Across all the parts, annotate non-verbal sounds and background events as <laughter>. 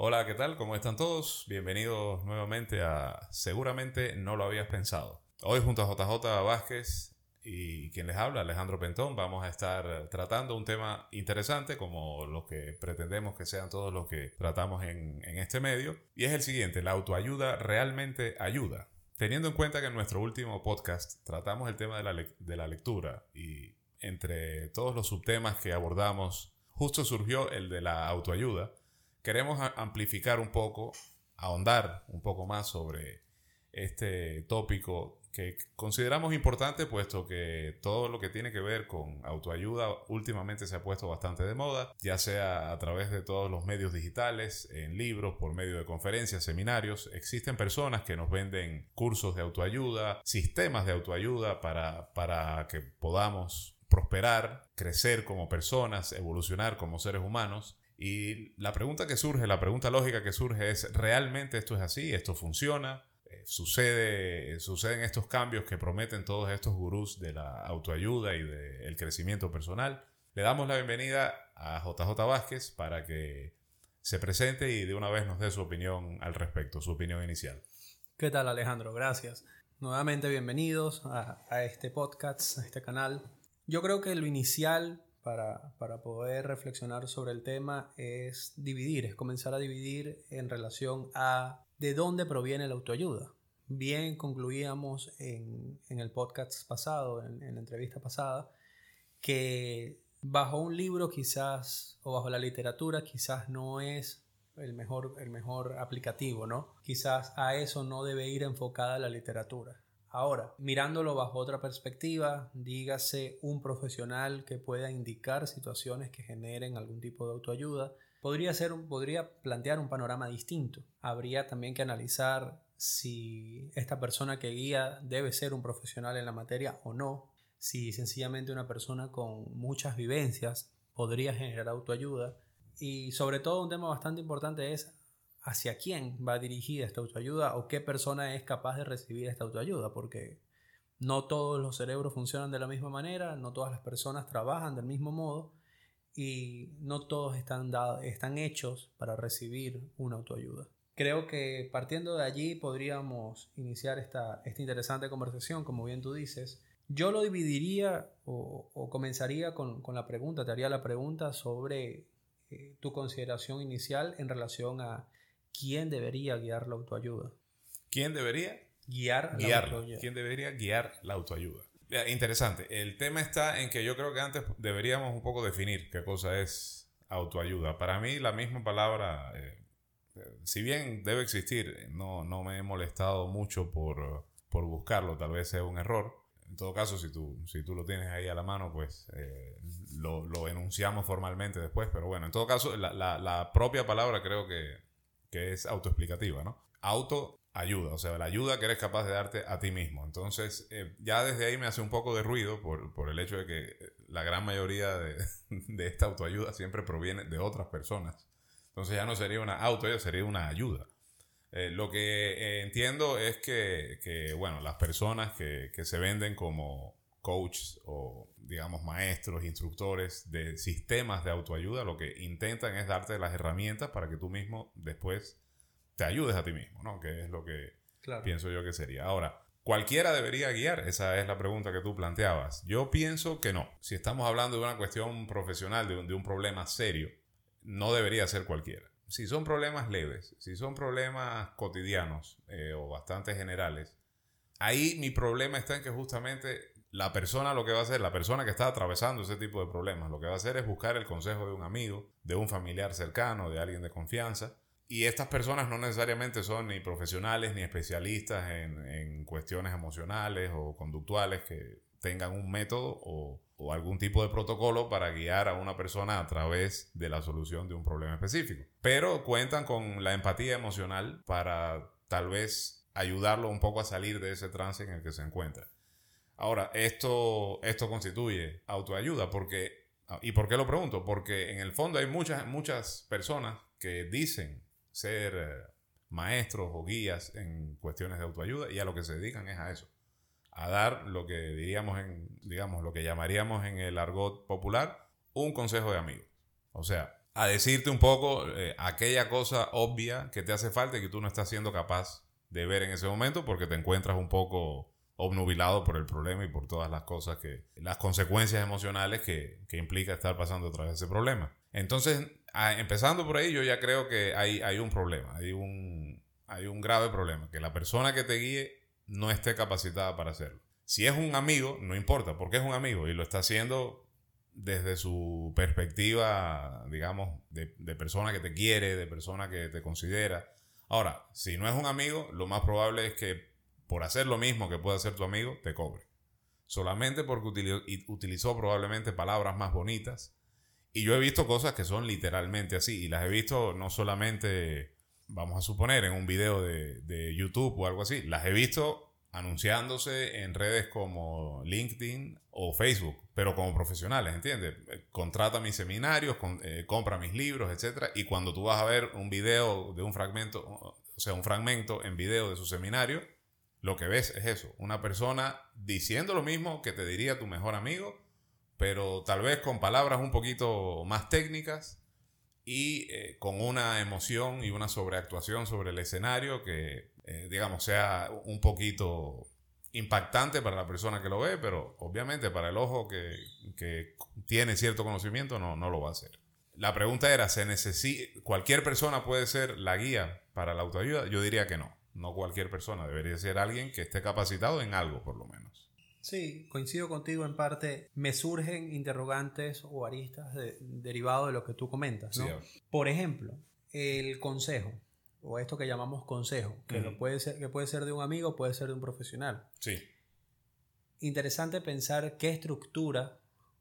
Hola, ¿qué tal? ¿Cómo están todos? Bienvenidos nuevamente a Seguramente no lo habías pensado. Hoy junto a JJ Vázquez y quien les habla, Alejandro Pentón, vamos a estar tratando un tema interesante como lo que pretendemos que sean todos los que tratamos en, este medio. Y es el siguiente, ¿la autoayuda realmente ayuda? Teniendo en cuenta que en nuestro último podcast tratamos el tema de la, de la lectura y entre todos los subtemas que abordamos, justo surgió el de la autoayuda queremos amplificar un poco, ahondar un poco más sobre este tópico que consideramos importante puesto que todo lo que tiene que ver con autoayuda últimamente se ha puesto bastante de moda, ya sea a través de todos los medios digitales, en libros, por medio de conferencias, seminarios. Existen personas que nos venden cursos de autoayuda, sistemas de autoayuda para, para que podamos prosperar, crecer como personas, evolucionar como seres humanos. Y la pregunta que surge, la pregunta lógica que surge es, ¿realmente esto es así? ¿Esto funciona? Eh, ¿Sucede, ¿Suceden estos cambios que prometen todos estos gurús de la autoayuda y del crecimiento personal? Le damos la bienvenida a JJ Vázquez para que se presente y de una vez nos dé su opinión al respecto, su opinión inicial. ¿Qué tal Alejandro? Gracias. Nuevamente bienvenidos a, a este podcast, a este canal. Yo creo que lo inicial para, poder reflexionar sobre el tema es dividir, es comenzar a dividir en relación a de dónde proviene la autoayuda. Bien concluíamos en, el podcast pasado, en, la entrevista pasada, que bajo un libro quizás o bajo la literatura quizás no es el mejor, el mejor aplicativo, ¿no? Quizás a eso no debe ir enfocada la literatura. Ahora, mirándolo bajo otra perspectiva, dígase un profesional que pueda indicar situaciones que generen algún tipo de autoayuda, podría, ser, podría plantear un panorama distinto. Habría también que analizar si esta persona que guía debe ser un profesional en la materia o no, si sencillamente una persona con muchas vivencias podría generar autoayuda. Y sobre todo un tema bastante importante es hacia quién va dirigida esta autoayuda o qué persona es capaz de recibir esta autoayuda, porque no todos los cerebros funcionan de la misma manera, no todas las personas trabajan del mismo modo y no todos están, están hechos para recibir una autoayuda. Creo que partiendo de allí podríamos iniciar esta, esta interesante conversación, como bien tú dices. Yo lo dividiría o, comenzaría con, la pregunta, te haría la pregunta sobre eh, tu consideración inicial en relación a ¿quién debería guiar la autoayuda? ¿Quién debería? Guiar la autoayuda. ¿Quién debería guiar la autoayuda? Interesante. El tema está en que yo creo que antes deberíamos un poco definir qué cosa es autoayuda. Para mí la misma palabra, eh, si bien debe existir, no, no me he molestado mucho por, por buscarlo, tal vez sea un error. En todo caso, si tú, si tú lo tienes ahí a la mano, pues eh, lo, lo, enunciamos formalmente después. Pero bueno, en todo caso, la, la, la propia palabra creo que que es autoexplicativa, ¿no? Autoayuda, o sea, la ayuda que eres capaz de darte a ti mismo. Entonces, eh, ya desde ahí me hace un poco de ruido por, el hecho de que la gran mayoría <laughs> de, esta autoayuda siempre proviene de otras personas. Entonces ya no sería una autoayuda, sería una ayuda. Eh, lo que eh, entiendo es que, bueno, las personas que se venden como coaches o, digamos, maestros, instructores de sistemas de autoayuda, lo que intentan es darte las herramientas para que tú mismo después te ayudes a ti mismo, ¿no? Que es lo que pienso yo que sería. Ahora, ¿cualquiera debería guiar? Esa es la pregunta que tú planteabas. Yo pienso que no. Si estamos hablando de una cuestión profesional, de un, problema serio, no debería ser cualquiera. Si son problemas leves, si son problemas cotidianos eh, o bastante generales, ahí mi problema está en que justamente la persona lo que va a hacer, la persona que está atravesando ese tipo de problemas, lo que va a hacer es buscar el consejo de un amigo, de un familiar cercano, de alguien de confianza. Y estas personas no necesariamente son ni profesionales ni especialistas en, cuestiones emocionales o conductuales que tengan un método o, o, algún tipo de protocolo para guiar a una persona a través de la solución de un problema específico. Pero cuentan con la empatía emocional para tal vez ayudarlo un poco a salir de ese trance en el que se encuentra. Ahora, esto, esto constituye autoayuda porque, ah, ¿y por qué lo pregunto? Porque en el fondo hay muchas, muchas personas que dicen ser eh, maestros o guías en cuestiones de autoayuda y a lo que se dedican es a eso, a dar lo que diríamos en, digamos, lo que llamaríamos en el argot popular un consejo de amigo. O sea, a decirte un poco eh, aquella cosa obvia que te hace falta y que tú no estás siendo capaz de ver en ese momento porque te encuentras un poco obnubilado por el problema y por todas las cosas que, las consecuencias emocionales que, que implica estar pasando a través de ese problema. Entonces, empezando por ahí, yo ya creo que hay, hay un problema, hay un, hay un grave problema, que la persona que te guíe no esté capacitada para hacerlo. Si es un amigo, no importa, porque es un amigo y lo está haciendo desde su perspectiva, digamos, de, de persona que te quiere, de persona que te considera. Ahora, si no es un amigo, lo más probable es que por hacer lo mismo que puede hacer tu amigo, te cobre. Solamente porque utilizó probablemente palabras más bonitas. Y yo he visto cosas que son literalmente así. Y las he visto no solamente, vamos a suponer, en un video de, de YouTube o algo así. Las he visto anunciándose en redes como LinkedIn o Facebook, pero como profesionales, ¿entiendes? Contrata mis seminarios, eh, compra mis libros, etc. Y cuando tú vas a ver un video de un fragmento, o sea, un fragmento en video de su seminario, lo que ves es eso, una persona diciendo lo mismo que te diría tu mejor amigo, pero tal vez con palabras un poquito más técnicas y eh, con una emoción y una sobreactuación sobre el escenario que eh, digamos, sea un poquito impactante para la persona que lo ve, pero obviamente para el ojo que, que tiene cierto conocimiento no, no, lo va a hacer. La pregunta era, ¿se necesita, ¿cualquier persona puede ser la guía para la autoayuda? Yo diría que no, no cualquier persona, debería ser alguien que esté capacitado en algo por lo menos. Sí, coincido contigo en parte. Me surgen interrogantes o aristas derivados de lo que tú comentas. ¿no? por ejemplo, el consejo o esto que llamamos consejo, que, puede ser, que puede ser de un amigo, puede ser de un profesional. Sí. Interesante pensar qué estructura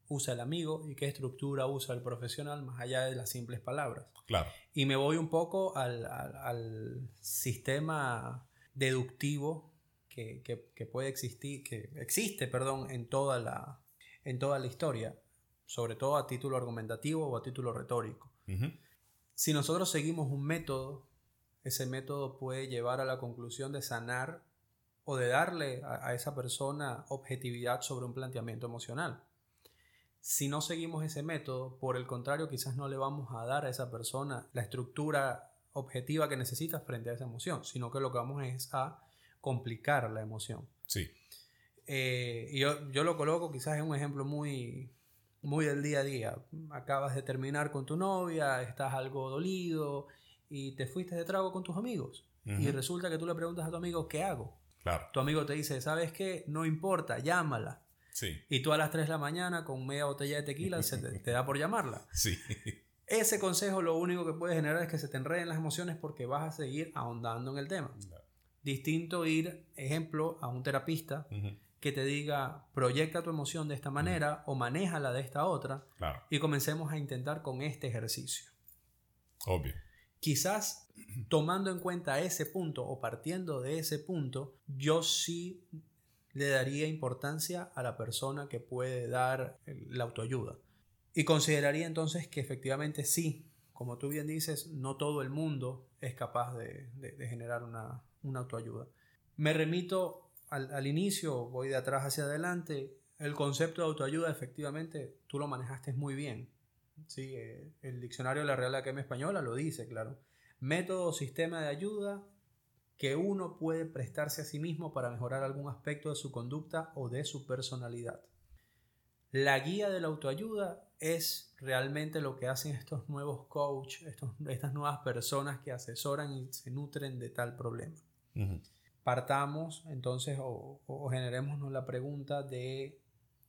usa el amigo y qué estructura usa el profesional más allá de las simples palabras. Claro. Y me voy un poco al, sistema deductivo que, puede existir, que existe, perdón, en toda la, en toda la historia, sobre todo a título argumentativo o a título retórico. Si nosotros seguimos un método ese método puede llevar a la conclusión de sanar o de darle a, esa persona objetividad sobre un planteamiento emocional. Si no seguimos ese método, por el contrario, quizás no le vamos a dar a esa persona la estructura objetiva que necesita frente a esa emoción, sino que lo que vamos es a complicar la emoción. Sí. Eh, yo, yo, lo coloco quizás en un ejemplo muy, muy del día a día. Acabas de terminar con tu novia, estás algo dolido, y te fuiste de trago con tus amigos. Y resulta que tú le preguntas a tu amigo, ¿qué hago? Claro. Tu amigo te dice, ¿sabes qué? No importa, llámala. Sí. Y tú a las 3 de la mañana con media botella de tequila se te, da por llamarla. <laughs> Sí. Ese consejo lo único que puede generar es que se te enreden las emociones porque vas a seguir ahondando en el tema. Distinto ir, ejemplo, a un terapista que te diga, proyecta tu emoción de esta manera o manéjala de esta otra. Y comencemos a intentar con este ejercicio. Obvio. Quizás <clears throat> tomando en cuenta ese punto o partiendo de ese punto, yo sí le daría importancia a la persona que puede dar la autoayuda. Y consideraría entonces que efectivamente sí, como tú bien dices, no todo el mundo es capaz de, generar una, autoayuda. Me remito al, inicio, voy de atrás hacia adelante. El concepto de autoayuda efectivamente tú lo manejaste muy bien. Sí, eh, el diccionario de la Real Academia Española lo dice, claro. Método sistema de ayuda que uno puede prestarse a sí mismo para mejorar algún aspecto de su conducta o de su personalidad. La guía de la autoayuda es realmente lo que hacen estos nuevos coaches, estas nuevas personas que asesoran y se nutren de tal problema. Partamos entonces o, o generémonos la pregunta de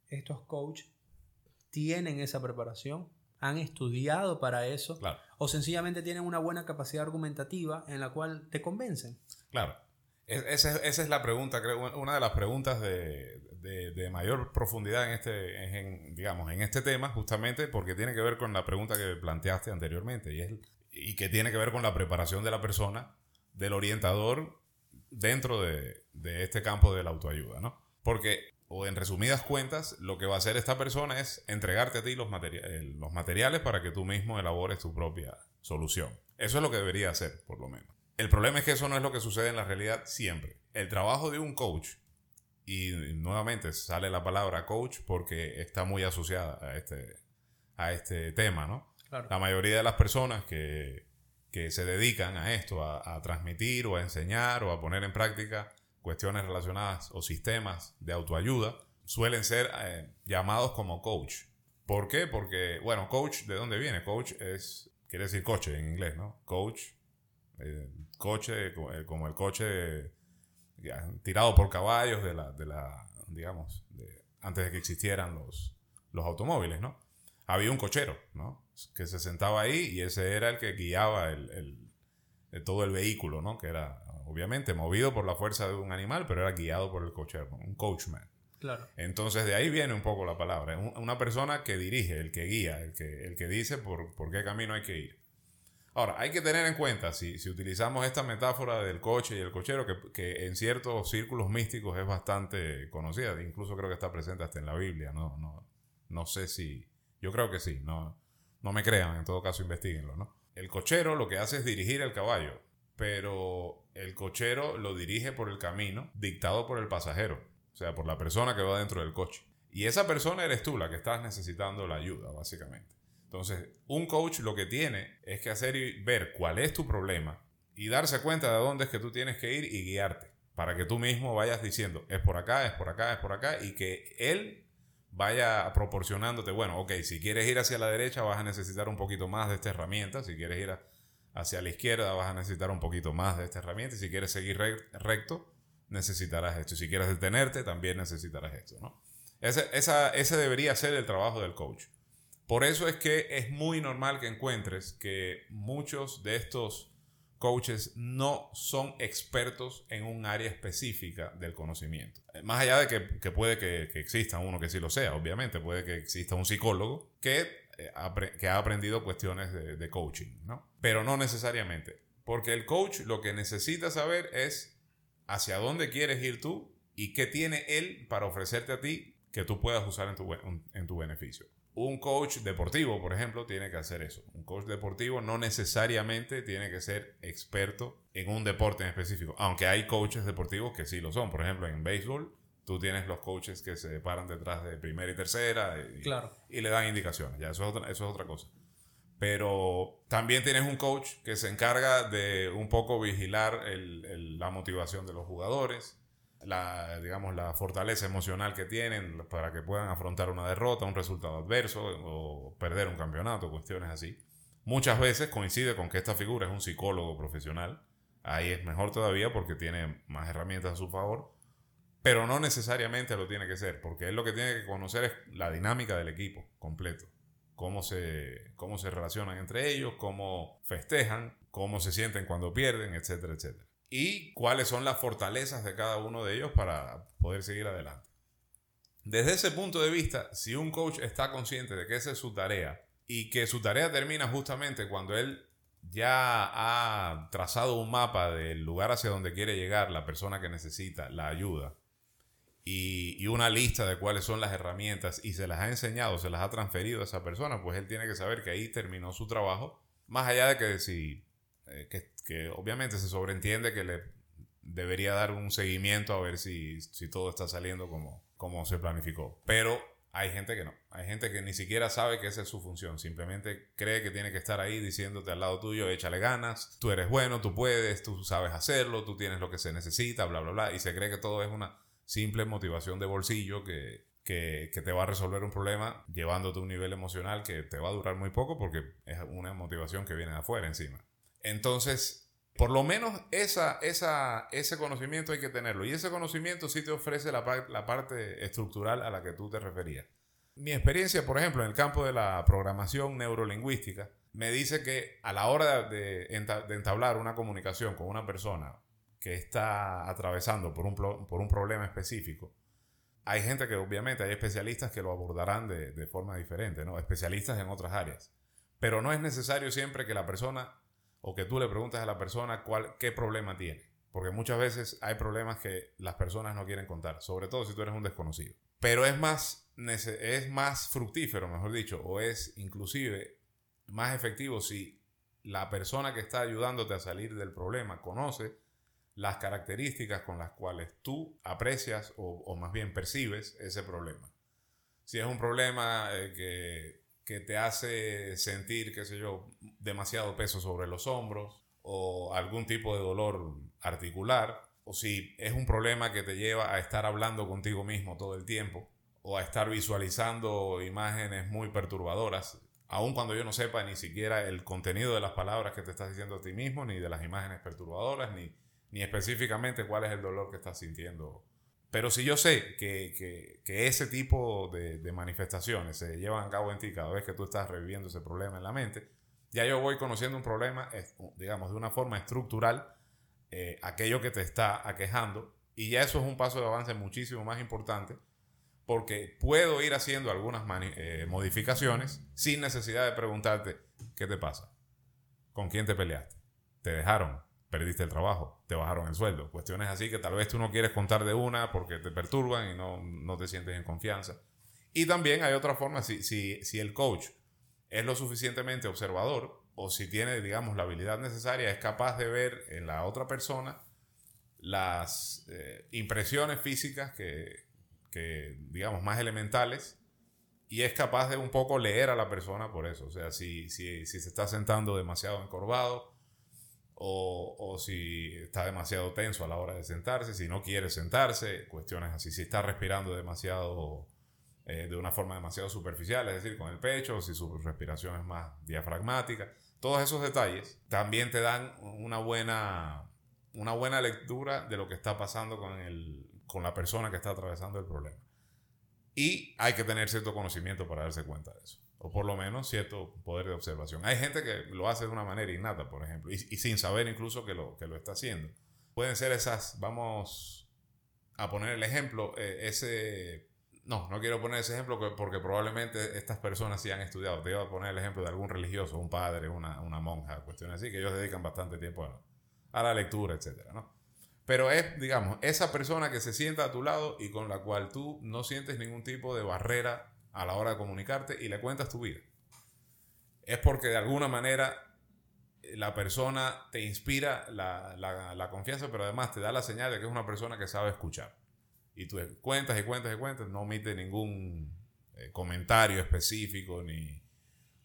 estos coaches, ¿tienen esa preparación? han estudiado para eso, o sencillamente tienen una buena capacidad argumentativa en la cual te convencen. Claro. Esa es, la pregunta, creo, una de las preguntas de, mayor profundidad en este, digamos, en este tema, justamente porque tiene que ver con la pregunta que planteaste anteriormente y, es, y que tiene que ver con la preparación de la persona, del orientador dentro de, de este campo de la autoayuda, ¿no? Porque o en resumidas cuentas, lo que va a hacer esta persona es entregarte a ti los, los materiales para que tú mismo elabores tu propia solución. Eso es lo que debería hacer, por lo menos. El problema es que eso no es lo que sucede en la realidad siempre. El trabajo de un coach, y nuevamente sale la palabra coach porque está muy asociada a este, a este tema, ¿no? La mayoría de las personas que, que se dedican a esto, a, transmitir o a enseñar o a poner en práctica cuestiones relacionadas o sistemas de autoayuda, suelen ser eh, llamados como coach. ¿Por qué? Porque, bueno, coach, ¿de dónde viene? Coach es, quiere decir coche en inglés, ¿no? Coach, eh, coche, eh, como el coche tirado por caballos de la, de la digamos, antes de que existieran los, los automóviles, ¿no? Había un cochero, ¿no? Que se sentaba ahí y ese era el que guiaba el, todo el vehículo, ¿no? Que era, obviamente, movido por la fuerza de un animal, pero era guiado por el cochero, un coachman. Claro. Entonces de ahí viene un poco la palabra. Una persona que dirige, el que guía, el que, el que dice por, por qué camino hay que ir. Ahora, hay que tener en cuenta, si, si utilizamos esta metáfora del coche y el cochero, que, que, en ciertos círculos místicos es bastante conocida, incluso creo que está presente hasta en la Biblia, no, no, no sé si, yo creo que sí, no, no me crean, en todo caso investiguenlo, ¿no? El cochero lo que hace es dirigir el caballo, pero el cochero lo dirige por el camino dictado por el pasajero, o sea, por la persona que va dentro del coche. Y esa persona eres tú la que estás necesitando la ayuda, básicamente. Entonces, un coach lo que tiene es que hacer y ver cuál es tu problema y darse cuenta de dónde es que tú tienes que ir y guiarte para que tú mismo vayas diciendo, es por acá, es por acá, es por acá y que él vaya proporcionándote, bueno, ok, si quieres ir hacia la derecha vas a necesitar un poquito más de esta herramienta, si quieres ir hacia la izquierda vas a necesitar un poquito más de esta herramienta y si quieres seguir recto necesitarás esto, y si quieres detenerte también necesitarás esto, ¿no? Ese, ese debería ser el trabajo del coach. Por eso es que es muy normal que encuentres que muchos de estos coaches no son expertos en un área específica del conocimiento. Más allá de que, puede que, exista uno que sí lo sea, obviamente, puede que exista un psicólogo que, eh, ha aprendido cuestiones de, coaching, ¿no? Pero no necesariamente. Porque el coach lo que necesita saber es hacia dónde quieres ir tú y qué tiene él para ofrecerte a ti que tú puedas usar en tu beneficio. Un coach deportivo, por ejemplo, tiene que hacer eso. Un coach deportivo no necesariamente tiene que ser experto en un deporte en específico, aunque hay coaches deportivos que sí lo son. Por ejemplo, en béisbol, tú tienes los coaches que se paran detrás de primera y tercera y, claro. y le dan indicaciones. Ya, eso es, otra, eso es otra cosa. Pero también tienes un coach que se encarga de un poco vigilar la motivación de los jugadores, la, digamos, la fortaleza emocional que tienen para que puedan afrontar una derrota, un resultado adverso o perder un campeonato, cuestiones así. Muchas veces coincide con que esta figura es un psicólogo profesional. Ahí es mejor todavía porque tiene más herramientas a su favor. Pero no necesariamente lo tiene que ser, porque él lo que tiene que conocer es la dinámica del equipo completo. Cómo se, cómo se relacionan entre ellos, cómo festejan, cómo se sienten cuando pierden, etcétera, etcétera y cuáles son las fortalezas de cada uno de ellos para poder seguir adelante. Desde ese punto de vista, si un coach está consciente de que esa es su tarea y que su tarea termina justamente cuando él ya ha trazado un mapa del lugar hacia donde quiere llegar la persona que necesita la ayuda y, una lista de cuáles son las herramientas y se las ha enseñado, se las ha transferido a esa persona, pues él tiene que saber que ahí terminó su trabajo, más allá de que si eh, que, obviamente se sobreentiende que le debería dar un seguimiento a ver si, si todo está saliendo como, como se planificó. Pero hay gente que no. Hay gente que ni siquiera sabe que esa es su función. Simplemente cree que tiene que estar ahí diciéndote al lado tuyo, échale ganas, tú eres bueno, tú puedes, tú sabes hacerlo, tú tienes lo que se necesita, bla, bla, bla. Y se cree que todo es una simple motivación de bolsillo que, que, que te va a resolver un problema llevándote a un nivel emocional que te va a durar muy poco porque es una motivación que viene de afuera encima. Entonces, por lo menos esa, esa, ese conocimiento hay que tenerlo. Y ese conocimiento sí te ofrece la, parte estructural a la que tú te referías. Mi experiencia, por ejemplo, en el campo de la programación neurolingüística, me dice que a la hora de, de entablar una comunicación con una persona que está atravesando por un, por un problema específico, hay gente que obviamente hay especialistas que lo abordarán de, de, forma diferente, ¿no? Especialistas en otras áreas. Pero no es necesario siempre que la persona o que tú le preguntes a la persona cuál, qué problema tiene. Porque muchas veces hay problemas que las personas no quieren contar, sobre todo si tú eres un desconocido. Pero es más, es más fructífero, mejor dicho, o es inclusive más efectivo si la persona que está ayudándote a salir del problema conoce las características con las cuales tú aprecias o, más bien percibes ese problema. Si es un problema eh, que que te hace sentir, qué sé yo, demasiado peso sobre los hombros o algún tipo de dolor articular, o si es un problema que te lleva a estar hablando contigo mismo todo el tiempo o a estar visualizando imágenes muy perturbadoras, aun cuando yo no sepa ni siquiera el contenido de las palabras que te estás diciendo a ti mismo, ni de las imágenes perturbadoras, ni, ni específicamente cuál es el dolor que estás sintiendo pero si yo sé que, ese tipo de, manifestaciones se llevan a cabo en ti cada vez que tú estás reviviendo ese problema en la mente, ya yo voy conociendo un problema, digamos, de una forma estructural, eh, aquello que te está aquejando, y ya eso es un paso de avance muchísimo más importante, porque puedo ir haciendo algunas eh, modificaciones sin necesidad de preguntarte, ¿qué te pasa? ¿Con quién te peleaste? ¿Te dejaron? Perdiste el trabajo, te bajaron el sueldo. Cuestiones así que tal vez tú no quieres contar de una porque te perturban y no, no te sientes en confianza. Y también hay otra forma, si, si, si el coach es lo suficientemente observador o si tiene, digamos, la habilidad necesaria, es capaz de ver en la otra persona las eh, impresiones físicas que, que, digamos, más elementales y es capaz de un poco leer a la persona por eso. O sea, si, si, si se está sentando demasiado encorvado, o, si está demasiado tenso a la hora de sentarse, si no quiere sentarse, cuestiones así, si está respirando demasiado, eh, de una forma demasiado superficial, es decir, con el pecho, si su respiración es más diafragmática, todos esos detalles también te dan una buena, una buena lectura de lo que está pasando con, el, con la persona que está atravesando el problema. Y hay que tener cierto conocimiento para darse cuenta de eso o por lo menos cierto poder de observación. Hay gente que lo hace de una manera innata, por ejemplo, y, sin saber incluso que lo, que lo está haciendo. Pueden ser esas, vamos a poner el ejemplo, eh, ese... No, no quiero poner ese ejemplo porque probablemente estas personas sí han estudiado. Te iba a poner el ejemplo de algún religioso, un padre, una, una monja, cuestiones así, que ellos dedican bastante tiempo a, a la lectura, etcétera, ¿no? Pero es, digamos, esa persona que se sienta a tu lado y con la cual tú no sientes ningún tipo de barrera a la hora de comunicarte y le cuentas tu vida. Es porque de alguna manera eh, la persona te inspira la, confianza, pero además te da la señal de que es una persona que sabe escuchar. Y tú cuentas y cuentas y cuentas, no omite ningún eh, comentario específico ni,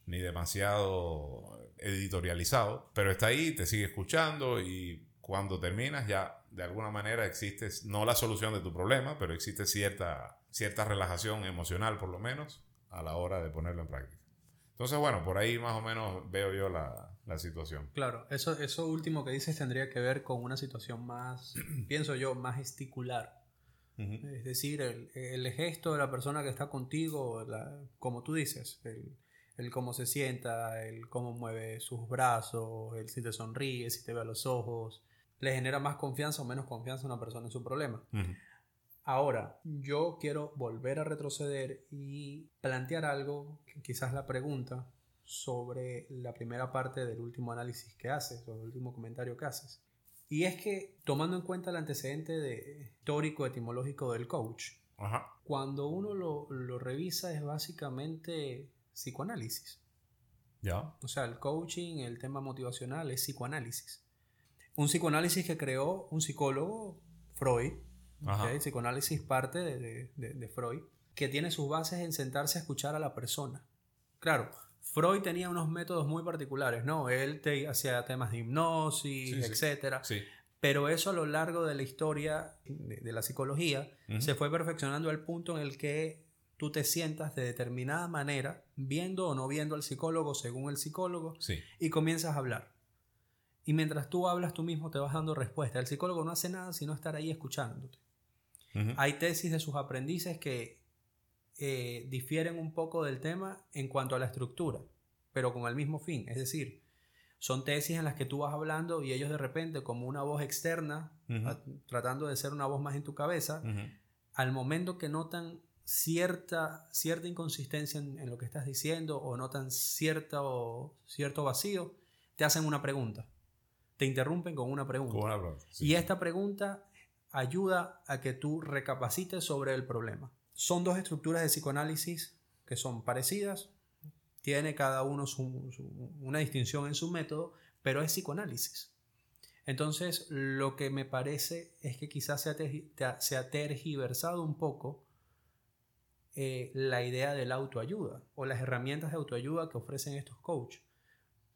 ni demasiado editorializado, pero está ahí, te sigue escuchando y cuando terminas ya de alguna manera existe, no la solución de tu problema, pero existe cierta cierta relajación emocional, por lo menos, a la hora de ponerlo en práctica. Entonces, bueno, por ahí más o menos veo yo la, situación. Claro, eso, eso último que dices tendría que ver con una situación más, <clears throat> pienso yo, más gesticular. Es decir, el, gesto de la persona que está contigo, como tú dices, el, el, cómo se sienta, el cómo mueve sus brazos, el si te sonríe, si te ve a los ojos, le genera más confianza o menos confianza a una persona en su problema. Ahora, yo quiero volver a retroceder y plantear algo, quizás la pregunta, sobre la primera parte del último análisis que haces, o el último comentario que haces. Y es que, tomando en cuenta el antecedente de, histórico etimológico del coach, cuando uno lo, lo, revisa es básicamente psicoanálisis. ¿Ya? O sea, el coaching, el tema motivacional es psicoanálisis. Un psicoanálisis que creó un psicólogo, Freud, el psicoanálisis parte de, Freud, que tiene sus bases en sentarse a escuchar a la persona. Claro, Freud tenía unos métodos muy particulares, ¿no? Él te hacía temas de hipnosis, etcétera. Pero eso a lo largo de la historia de, la psicología se fue perfeccionando al punto en el que tú te sientas de determinada manera, viendo o no viendo al psicólogo según el psicólogo, y comienzas a hablar. Y mientras tú hablas, tú mismo te vas dando respuesta. El psicólogo no hace nada sino estar ahí escuchándote. Hay tesis de sus aprendices que eh, difieren un poco del tema en cuanto a la estructura, pero con el mismo fin. Es decir, son tesis en las que tú vas hablando y ellos de repente, como una voz externa, tratando de ser una voz más en tu cabeza, al momento que notan cierta, cierta inconsistencia en, lo que estás diciendo o notan cierta, o, cierto vacío, te hacen una pregunta. Te interrumpen con una pregunta. Y esta pregunta ayuda a que tú recapacites sobre el problema. Son dos estructuras de psicoanálisis que son parecidas, tiene cada uno una distinción en su método, pero es psicoanálisis. Entonces, lo que me parece es que quizás se ha, tergiversado un poco eh, la idea de la autoayuda o las herramientas de autoayuda que ofrecen estos coaches.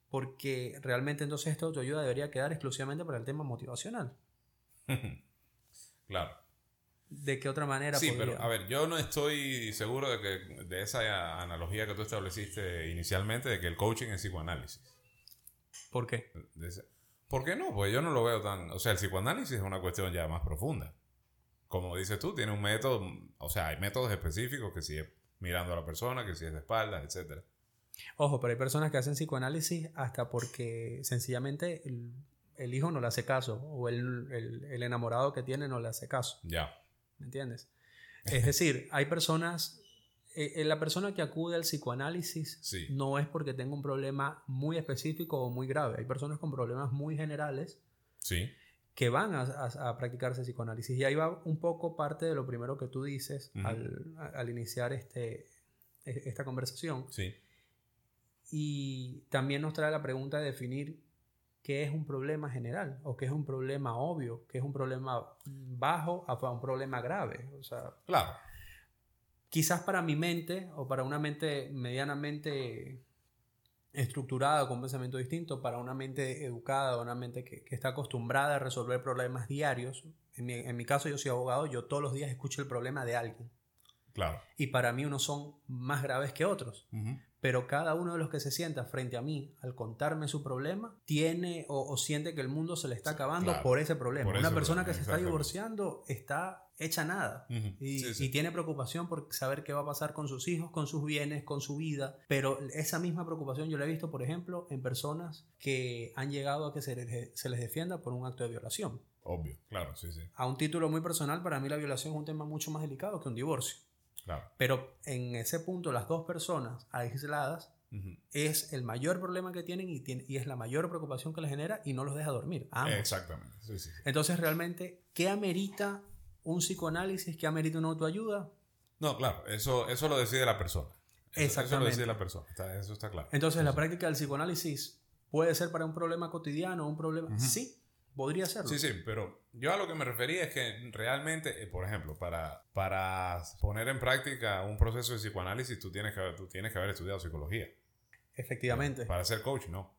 Porque realmente entonces esta autoayuda debería quedar exclusivamente para el tema motivacional. <laughs> claro. ¿De qué otra manera? Sí, pero a ver, yo no estoy seguro de que de esa analogía que tú estableciste inicialmente de que el coaching es psicoanálisis. ¿Por qué? ¿Por qué no? Pues yo no lo veo tan... O sea, el psicoanálisis es una cuestión ya más profunda. Como dices tú, tiene un método, o sea, hay métodos específicos que si es mirando a la persona, que si es de espaldas, etc. Ojo, pero hay personas que hacen psicoanálisis hasta porque sencillamente el, hijo no le hace caso o el, el enamorado que tiene no le hace caso. Ya. ¿Me entiendes? Es decir, hay personas, eh, eh, la persona que acude al psicoanálisis no es porque tenga un problema muy específico o muy grave. Hay personas con problemas muy generales sí. que van a, a, practicarse psicoanálisis. Y ahí va un poco parte de lo primero que tú dices al, al, iniciar este, e, esta conversación. Sí. Y también nos trae la pregunta de definir qué es un problema general o qué es un problema obvio, qué es un problema bajo a un problema grave. O sea, claro. Quizás para mi mente o para una mente medianamente estructurada con pensamiento distinto, para una mente educada, una mente que, está acostumbrada a resolver problemas diarios. En mi, en mi, caso yo soy abogado, yo todos los días escucho el problema de alguien. Claro. Y para mí unos son más graves que otros pero cada uno de los que se sienta frente a mí al contarme su problema tiene o, siente que el mundo se le está acabando por ese problema. Una persona que se está divorciando está hecha nada y, tiene preocupación por saber qué va a pasar con sus hijos, con sus bienes, con su vida, pero esa misma preocupación yo la he visto, por ejemplo, en personas que han llegado a que se les, se les defienda por un acto de violación. Obvio, claro, sí, sí. A un título muy personal, para mí la violación es un tema mucho más delicado que un divorcio. Pero en ese punto, las dos personas aisladas es el mayor problema que tienen y, tiene, y es la mayor preocupación que les genera y no los deja dormir. Exactamente. Entonces, realmente, ¿qué amerita un psicoanálisis? ¿Qué amerita una autoayuda? No, claro, eso, eso lo decide la persona. Eso, Eso lo decide la persona, eso está claro. Entonces, la práctica del psicoanálisis puede ser para un problema cotidiano, un problema... Sí, Podría serlo. Sí, sí, pero yo a lo que me refería es que realmente, eh, por ejemplo, para, para poner en práctica un proceso de psicoanálisis, tú tienes que, tú tienes que haber estudiado psicología. Efectivamente. Para ser coach, no.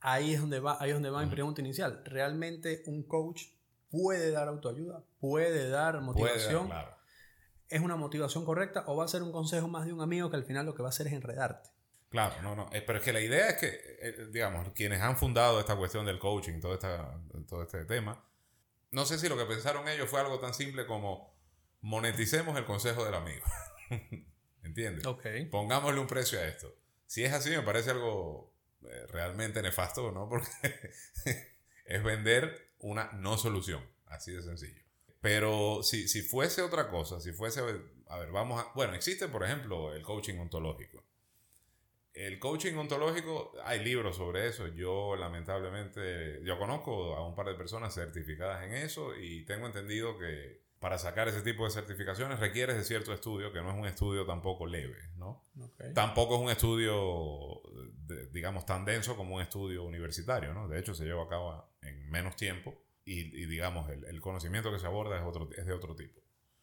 Ahí es donde va, ahí es donde va mi pregunta inicial. ¿Realmente un coach puede dar autoayuda? ¿Puede dar motivación? Puede claro. ¿Es una motivación correcta o va a ser un consejo más de un amigo que al final lo que va a hacer es enredarte? Claro, no, no. Eh, pero es que la idea es que, eh, digamos, quienes han fundado esta cuestión del coaching, todo, esta, todo este tema, no sé si lo que pensaron ellos fue algo tan simple como moneticemos el consejo del amigo. <laughs> ¿Entiendes? Ok. Pongámosle un precio a esto. Si es así, me parece algo eh, realmente nefasto, ¿no? <laughs> Porque es vender una no solución. Así de sencillo. Pero si, si fuese otra cosa, si fuese, a ver, vamos a, bueno, existe, por ejemplo, el coaching ontológico. El coaching ontológico, hay libros sobre eso. Yo lamentablemente, yo conozco a un par de personas certificadas en eso y tengo entendido que para sacar ese tipo de certificaciones requieres de cierto estudio, que no es un estudio tampoco leve, ¿no? Tampoco es un estudio, digamos, tan denso como un estudio universitario, ¿no? De hecho, se lleva a cabo en menos tiempo y, digamos, el, el, conocimiento que se aborda es, otro, es de otro tipo.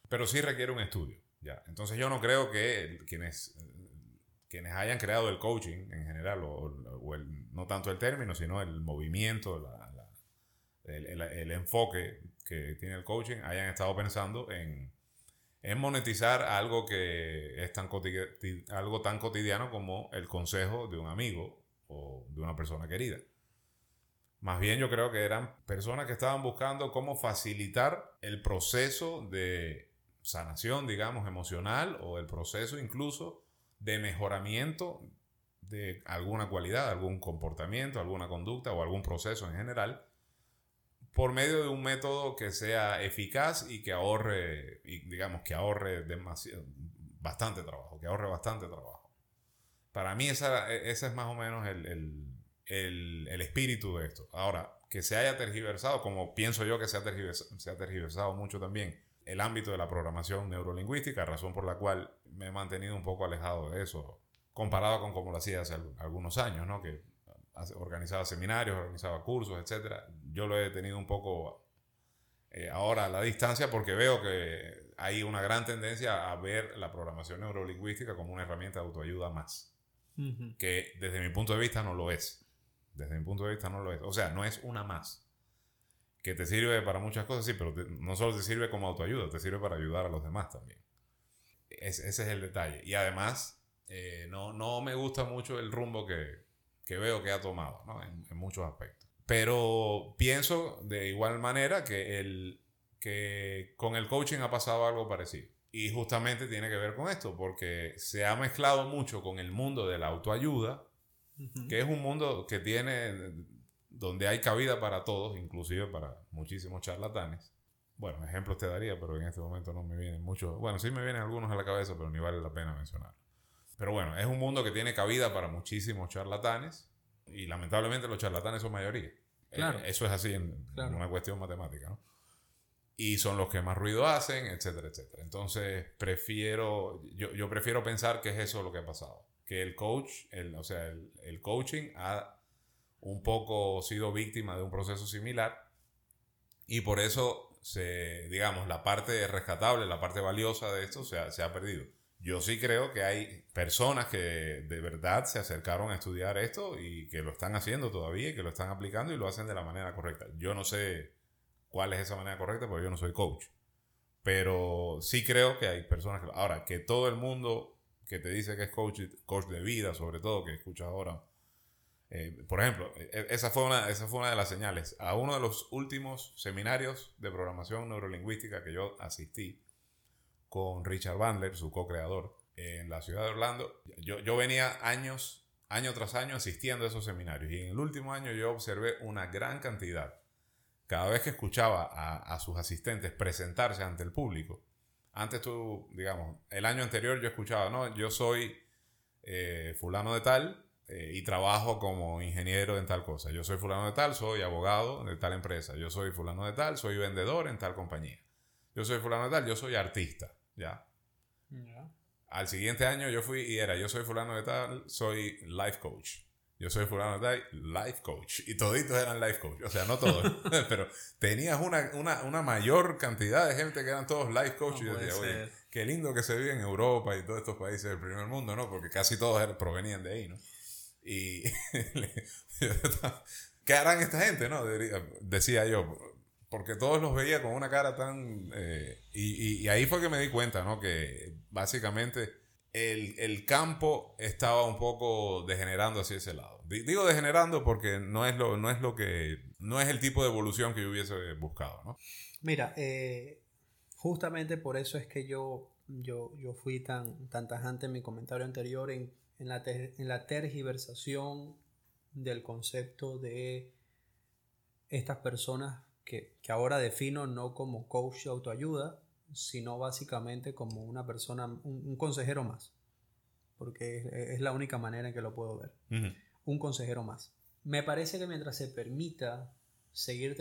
Pero sí requiere un estudio, ¿ya? Entonces yo no creo que quienes quienes hayan creado el coaching en general, o, el, no tanto el término, sino el movimiento, el, enfoque que tiene el coaching, hayan estado pensando en, monetizar algo que es tan, algo tan cotidiano como el consejo de un amigo o de una persona querida. Más bien yo creo que eran personas que estaban buscando cómo facilitar el proceso de sanación, digamos, emocional o el proceso incluso de mejoramiento de alguna cualidad, algún comportamiento, alguna conducta o algún proceso en general, por medio de un método que sea eficaz y que ahorre, y digamos que ahorre demasiado, bastante trabajo, que ahorre bastante trabajo. Para mí esa, ese es más o menos el, el, espíritu de esto. Ahora, que se haya tergiversado, como pienso yo que se ha tergiversado, se ha tergiversado mucho también, el ámbito de la programación neurolingüística, razón por la cual me he mantenido un poco alejado de eso, comparado con como lo hacía hace algunos años, ¿no? Que organizaba seminarios, organizaba cursos, etc. Yo lo he tenido un poco eh, ahora a la distancia porque veo que hay una gran tendencia a ver la programación neurolingüística como una herramienta de autoayuda más. Que desde mi punto de vista no lo es. Desde mi punto de vista no lo es. O sea, no es una más. Que te sirve para muchas cosas, sí, pero no solo te sirve como autoayuda, te sirve para ayudar a los demás también. ese es el detalle. Y además, eh, no, no me gusta mucho el rumbo que, que veo que ha tomado, ¿no? en, en muchos aspectos. Pero pienso de igual manera que, el, que con el coaching ha pasado algo parecido. Y justamente tiene que ver con esto, porque se ha mezclado mucho con el mundo de la autoayuda, que es un mundo que tiene, donde hay cabida para todos, inclusive para muchísimos charlatanes. Bueno, ejemplos te daría, pero en este momento no me vienen muchos. Bueno, sí me vienen algunos a la cabeza, pero ni vale la pena mencionar. Pero bueno, es un mundo que tiene cabida para muchísimos charlatanes y lamentablemente los charlatanes son mayoría. Claro. eso es así en, una cuestión matemática, ¿no? Y son los que más ruido hacen, etcétera, etcétera. Entonces, prefiero, yo, yo prefiero pensar que es eso lo que ha pasado. Que el coach, el, o sea, el, el coaching ha un poco sido víctima de un proceso similar y por eso se, digamos, la parte rescatable, la parte valiosa de esto se ha perdido. Yo sí creo que hay personas que de verdad se acercaron a estudiar esto y que lo están haciendo todavía y que lo están aplicando y lo hacen de la manera correcta. Yo no sé cuál es esa manera correcta porque yo no soy coach. Pero sí creo que hay personas que... Ahora, que todo el mundo que te dice que es coach, coach de vida, sobre todo, que escuchas ahora. Eh, por ejemplo, e, esa fue, una, esa fue una de las señales. A uno de los últimos seminarios de programación neurolingüística que yo asistí, con Richard Bandler, su co-creador, en la ciudad de Orlando. Yo, yo venía años, año tras año asistiendo a esos seminarios y en el último año yo observé una gran cantidad. Cada vez que escuchaba a, sus asistentes presentarse ante el público, antes tú, digamos, el año anterior yo escuchaba, no, yo soy eh, fulano de tal eh, y trabajo como ingeniero en tal cosa. Yo soy fulano de tal, soy abogado de tal empresa. Yo soy fulano de tal, soy vendedor en tal compañía. Yo soy fulano de tal, yo soy artista. ¿ya? Al siguiente año yo fui y era, yo soy fulano de tal, soy life coach. Yo soy fulano de tal, life coach. Y toditos eran life coach. O sea, no todos, <laughs> <laughs> pero tenías una, una, una, mayor cantidad de gente que eran todos life coach. y decía, oye, qué lindo que se vive en Europa y todos estos países del primer mundo, ¿no? Porque casi todos provenían de ahí, ¿no? Y <laughs> ¿qué harán esta gente, no? Decía yo, porque todos los veía con una cara tan... Eh, y, y, ahí fue que me di cuenta, ¿no? Que básicamente el, el, campo estaba un poco degenerando hacia ese lado. Digo degenerando porque no es lo, no es lo que... No es el tipo de evolución que yo hubiese buscado, ¿no? Mira, eh, justamente por eso es que yo, yo, yo fui tan, tan tajante en mi comentario anterior en, en, la, en la tergiversación del concepto de estas personas que, ahora defino no como coach de autoayuda, sino básicamente como una persona, un, consejero más. Porque es, la única manera en que lo puedo ver. Un consejero más. Me parece que mientras se permita seguir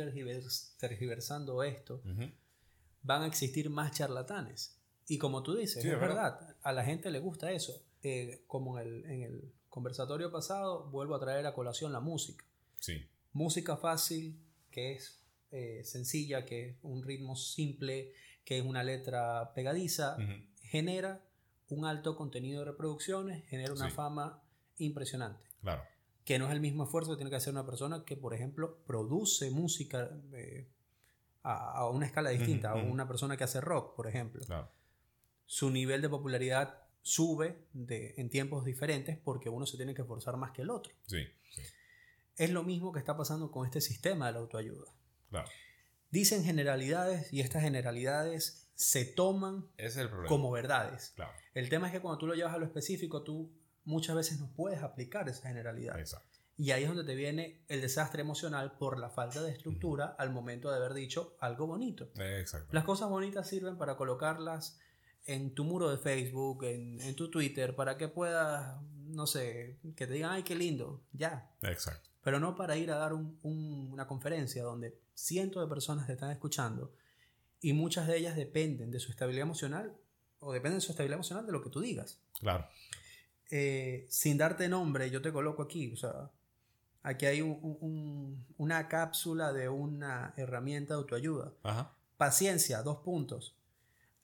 tergiversando esto, van a existir más charlatanes. Y como tú dices, es, verdad. a la gente le gusta eso. Eh, como en el, en el, conversatorio pasado, vuelvo a traer a colación la música. Sí. Música fácil, que es eh, sencilla, que es un ritmo simple, que es una letra pegadiza, genera un alto contenido de reproducciones, genera una fama impresionante. Claro. Que no es el mismo esfuerzo que tiene que hacer una persona que, por ejemplo, produce música eh, a, una escala distinta, a una persona que hace rock, por ejemplo. Su nivel de popularidad sube de, en tiempos diferentes porque uno se tiene que esforzar más que el otro. Sí, sí. Es lo mismo que está pasando con este sistema de la autoayuda. Dicen generalidades y estas generalidades se toman como verdades. El tema es que cuando tú lo llevas a lo específico, tú muchas veces no puedes aplicar esa generalidad. Y ahí es donde te viene el desastre emocional por la falta de estructura al momento de haber dicho algo bonito. Las cosas bonitas sirven para colocarlas en tu muro de Facebook, en, en, tu Twitter, para que puedas, no sé, que te digan, ay, qué lindo, ya. Exacto. Pero no para ir a dar una conferencia donde cientos de personas te están escuchando y muchas de ellas dependen de su estabilidad emocional o dependen de su estabilidad emocional de lo que tú digas. Claro. Eh, sin darte nombre, yo te coloco aquí, o sea, aquí hay una cápsula de una herramienta de autoayuda. Paciencia, dos puntos.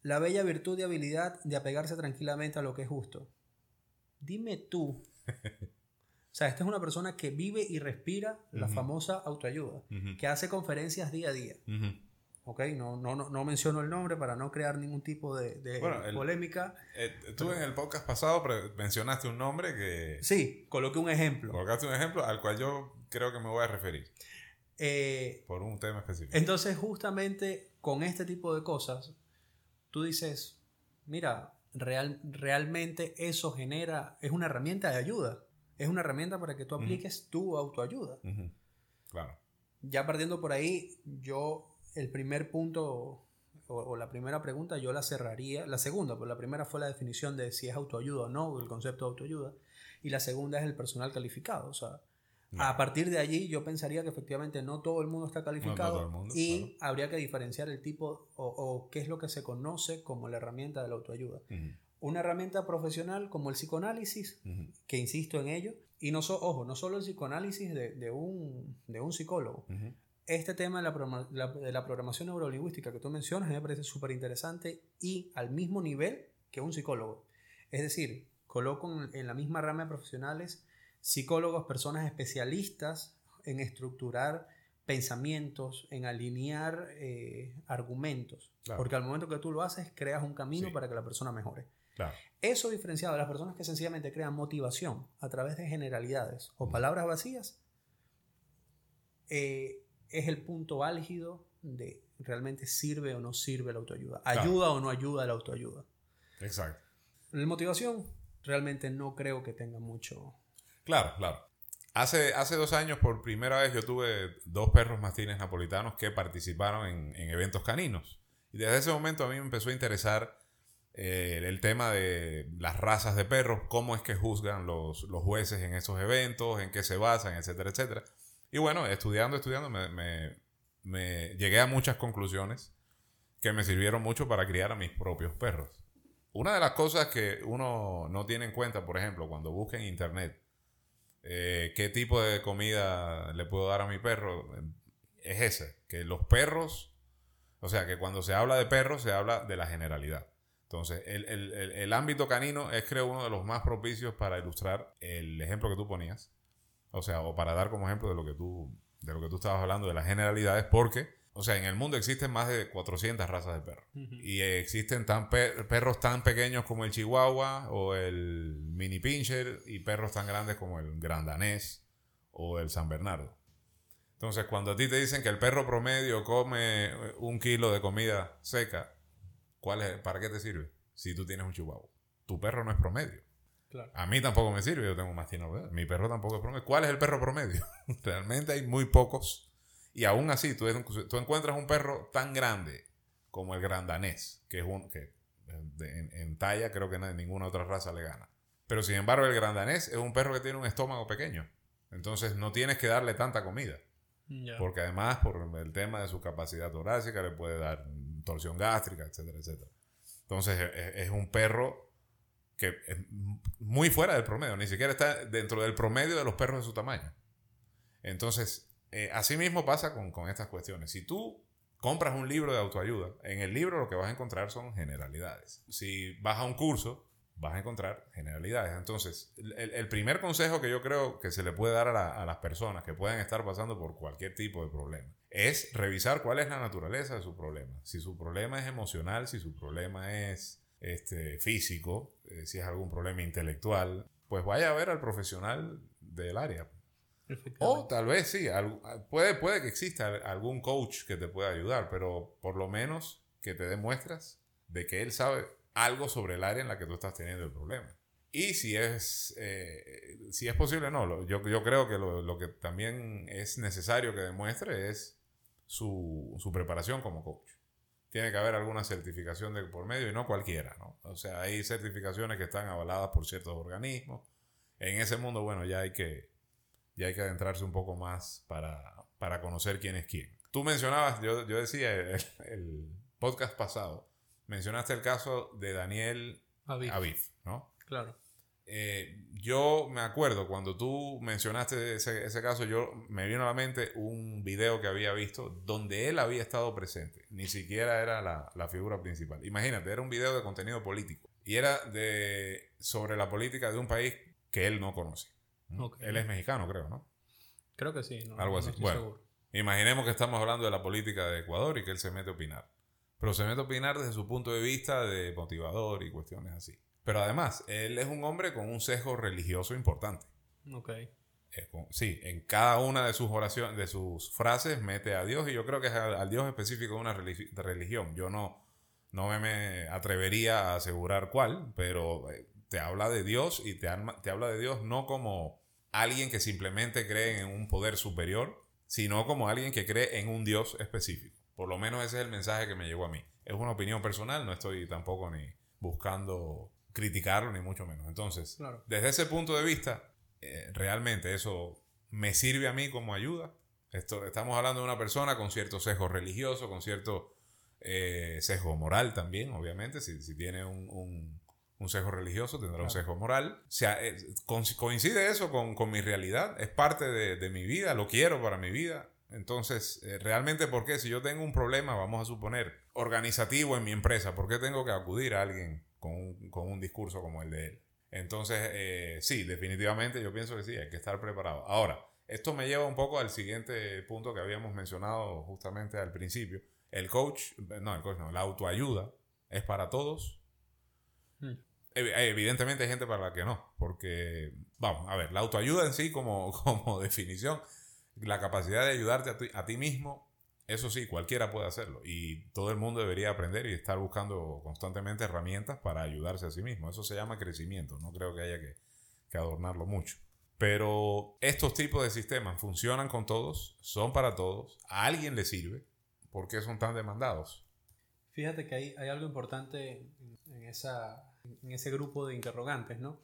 La bella virtud y habilidad de apegarse tranquilamente a lo que es justo. Dime tú. <laughs> O sea, esta es una persona que vive y respira la famosa autoayuda, que hace conferencias día a día. Ok, no, no, no, menciono el nombre para no crear ningún tipo de, polémica. Eh, tú en el podcast pasado mencionaste un nombre que... Sí, coloqué un ejemplo. Colocaste un ejemplo al cual yo creo que me voy a referir. Eh, por un tema específico. Entonces, justamente con este tipo de cosas, tú dices, mira, real, realmente eso genera, es una herramienta de ayuda. Es una herramienta para que tú apliques tu autoayuda. Claro. Ya partiendo por ahí, yo el primer punto o, la primera pregunta yo la cerraría. La segunda, pues la primera fue la definición de si es autoayuda o no, el concepto de autoayuda. Y la segunda es el personal calificado. O sea, a partir de allí yo pensaría que efectivamente no todo el mundo está calificado y habría que diferenciar el tipo o, qué es lo que se conoce como la herramienta de la autoayuda. Una herramienta profesional como el psicoanálisis, que insisto en ello, y no ojo, no solo el psicoanálisis de, un, de un, psicólogo. Este tema de la, de la, programación neurolingüística que tú mencionas me parece súper interesante y al mismo nivel que un psicólogo. Es decir, coloco en la misma rama de profesionales psicólogos, personas especialistas en estructurar pensamientos, en alinear eh, argumentos. Porque al momento que tú lo haces, creas un camino para que la persona mejore. Eso diferenciado de las personas que sencillamente crean motivación a través de generalidades o palabras vacías, eh, es el punto álgido de realmente sirve o no sirve la autoayuda. Ayuda o no ayuda la autoayuda. Exacto. La motivación realmente no creo que tenga mucho, Claro, claro. Hace, hace dos años, por primera vez, yo tuve dos perros mastines napolitanos que participaron en, eventos caninos. Y desde ese momento a mí me empezó a interesar eh, el tema de las razas de perros, cómo es que juzgan los, jueces en esos eventos, en qué se basan, etcétera, etcétera. Y bueno, estudiando, estudiando, me, me llegué a muchas conclusiones que me sirvieron mucho para criar a mis propios perros. Una de las cosas que uno no tiene en cuenta, por ejemplo, cuando busca en internet eh, qué tipo de comida le puedo dar a mi perro, es ese, que los perros, o sea, que cuando se habla de perros se habla de la generalidad. Entonces, el, ámbito canino es creo uno de los más propicios para ilustrar el ejemplo que tú ponías. O sea, o para dar como ejemplo de lo que tú, de lo que tú estabas hablando, de las generalidades, porque o sea, en el mundo existen más de 400 razas de perros. Y existen tan perros tan pequeños como el Chihuahua o el Mini Pinscher y perros tan grandes como el Gran Danés o el San Bernardo. Entonces, cuando a ti te dicen que el perro promedio come un kilo de comida seca, ¿cuál es, ¿para qué te sirve? Si tú tienes un Chihuahua. Tu perro no es promedio. A mí tampoco me sirve, yo tengo más tino. Mi perro tampoco es promedio. ¿Cuál es el perro promedio? <laughs> Realmente hay muy pocos y aún así, tú, tú encuentras un perro tan grande como el gran danés, que es un que en, talla creo que ninguna otra raza le gana. Pero sin embargo, el gran danés es un perro que tiene un estómago pequeño. Entonces no tienes que darle tanta comida. Porque además, por el tema de su capacidad torácica, le puede dar torsión gástrica, etcétera, etcétera. Entonces e, e, es, un perro que es muy fuera del promedio, ni siquiera está dentro del promedio de los perros de su tamaño. Entonces, eh, así mismo pasa con, estas cuestiones. Si tú compras un libro de autoayuda, en el libro lo que vas a encontrar son generalidades. Si vas a un curso, vas a encontrar generalidades. Entonces, el, primer consejo que yo creo que se le puede dar a, las personas que puedan estar pasando por cualquier tipo de problema es revisar cuál es la naturaleza de su problema. Si su problema es emocional, si su problema es este, físico, eh, si es algún problema intelectual, pues vaya a ver al profesional del área. O tal vez sí, puede, puede que exista algún coach que te pueda ayudar, pero por lo menos que te demuestras de que él sabe algo sobre el área en la que tú estás teniendo el problema. Y si es, eh, si es posible, no. Yo, yo creo que lo, que también es necesario que demuestre es su, su, preparación como coach. Tiene que haber alguna certificación de por medio y no cualquiera, ¿no? O sea, hay certificaciones que están avaladas por ciertos organismos. En ese mundo, bueno, ya hay que, y hay que adentrarse un poco más para, para conocer quién es quién. Tú mencionabas, yo, yo decía el, el, podcast pasado, mencionaste el caso de Daniel Aviv, ¿no? Claro. eh, yo me acuerdo cuando tú mencionaste ese, ese, caso, yo me vino a la mente un video que había visto donde él había estado presente. Ni siquiera era la, la figura principal. Imagínate, era un video de contenido político. Y era de, sobre la política de un país que él no conoce. Él es mexicano, creo, ¿no? Creo que sí. Algo así. bueno, imaginemos que estamos hablando de la política de Ecuador y que él se mete a opinar. Pero se mete a opinar desde su punto de vista de motivador y cuestiones así. Pero además, él es un hombre con un sesgo religioso importante. Ok. sí, en cada una de sus oraciones, de sus frases, mete a Dios y yo creo que es al, Dios específico de una religión. Yo no, no me, atrevería a asegurar cuál, pero eh, te habla de Dios y te, te habla de Dios no como alguien que simplemente cree en un poder superior, sino como alguien que cree en un Dios específico. Por lo menos ese es el mensaje que me llegó a mí. Es una opinión personal, no estoy tampoco ni buscando criticarlo, ni mucho menos. Entonces, desde ese punto de vista, eh, realmente eso me sirve a mí como ayuda. Esto, estamos hablando de una persona con cierto sesgo religioso, con cierto eh, sesgo moral también, obviamente. Si, si tiene un, un, sesgo religioso, tendrá un sesgo moral. O sea, eh, coincide eso con, con, mi realidad, es parte de, de, mi vida, lo quiero para mi vida. Entonces, realmente, ¿por qué? Si yo tengo un problema, vamos a suponer, organizativo en mi empresa, ¿por qué tengo que acudir a alguien con un, discurso como el de él. Entonces, eh, sí, definitivamente yo pienso que sí, hay que estar preparado. Ahora, esto me lleva un poco al siguiente punto que habíamos mencionado justamente al principio. El coach, no, el coach no, la autoayuda es para todos. Hmm. Evidentemente hay gente para la que no, porque, vamos, a ver, la autoayuda en sí como, <laughs> como definición, la capacidad de ayudarte a, a ti mismo eso sí, cualquiera puede hacerlo y todo el mundo debería aprender y estar buscando constantemente herramientas para ayudarse a sí mismo. Eso se llama crecimiento, no creo que haya que, adornarlo mucho. Pero estos tipos de sistemas funcionan con todos, son para todos, a alguien le sirve, ¿por qué son tan demandados? Fíjate que hay, hay algo importante en, esa, en ese grupo de interrogantes, ¿no?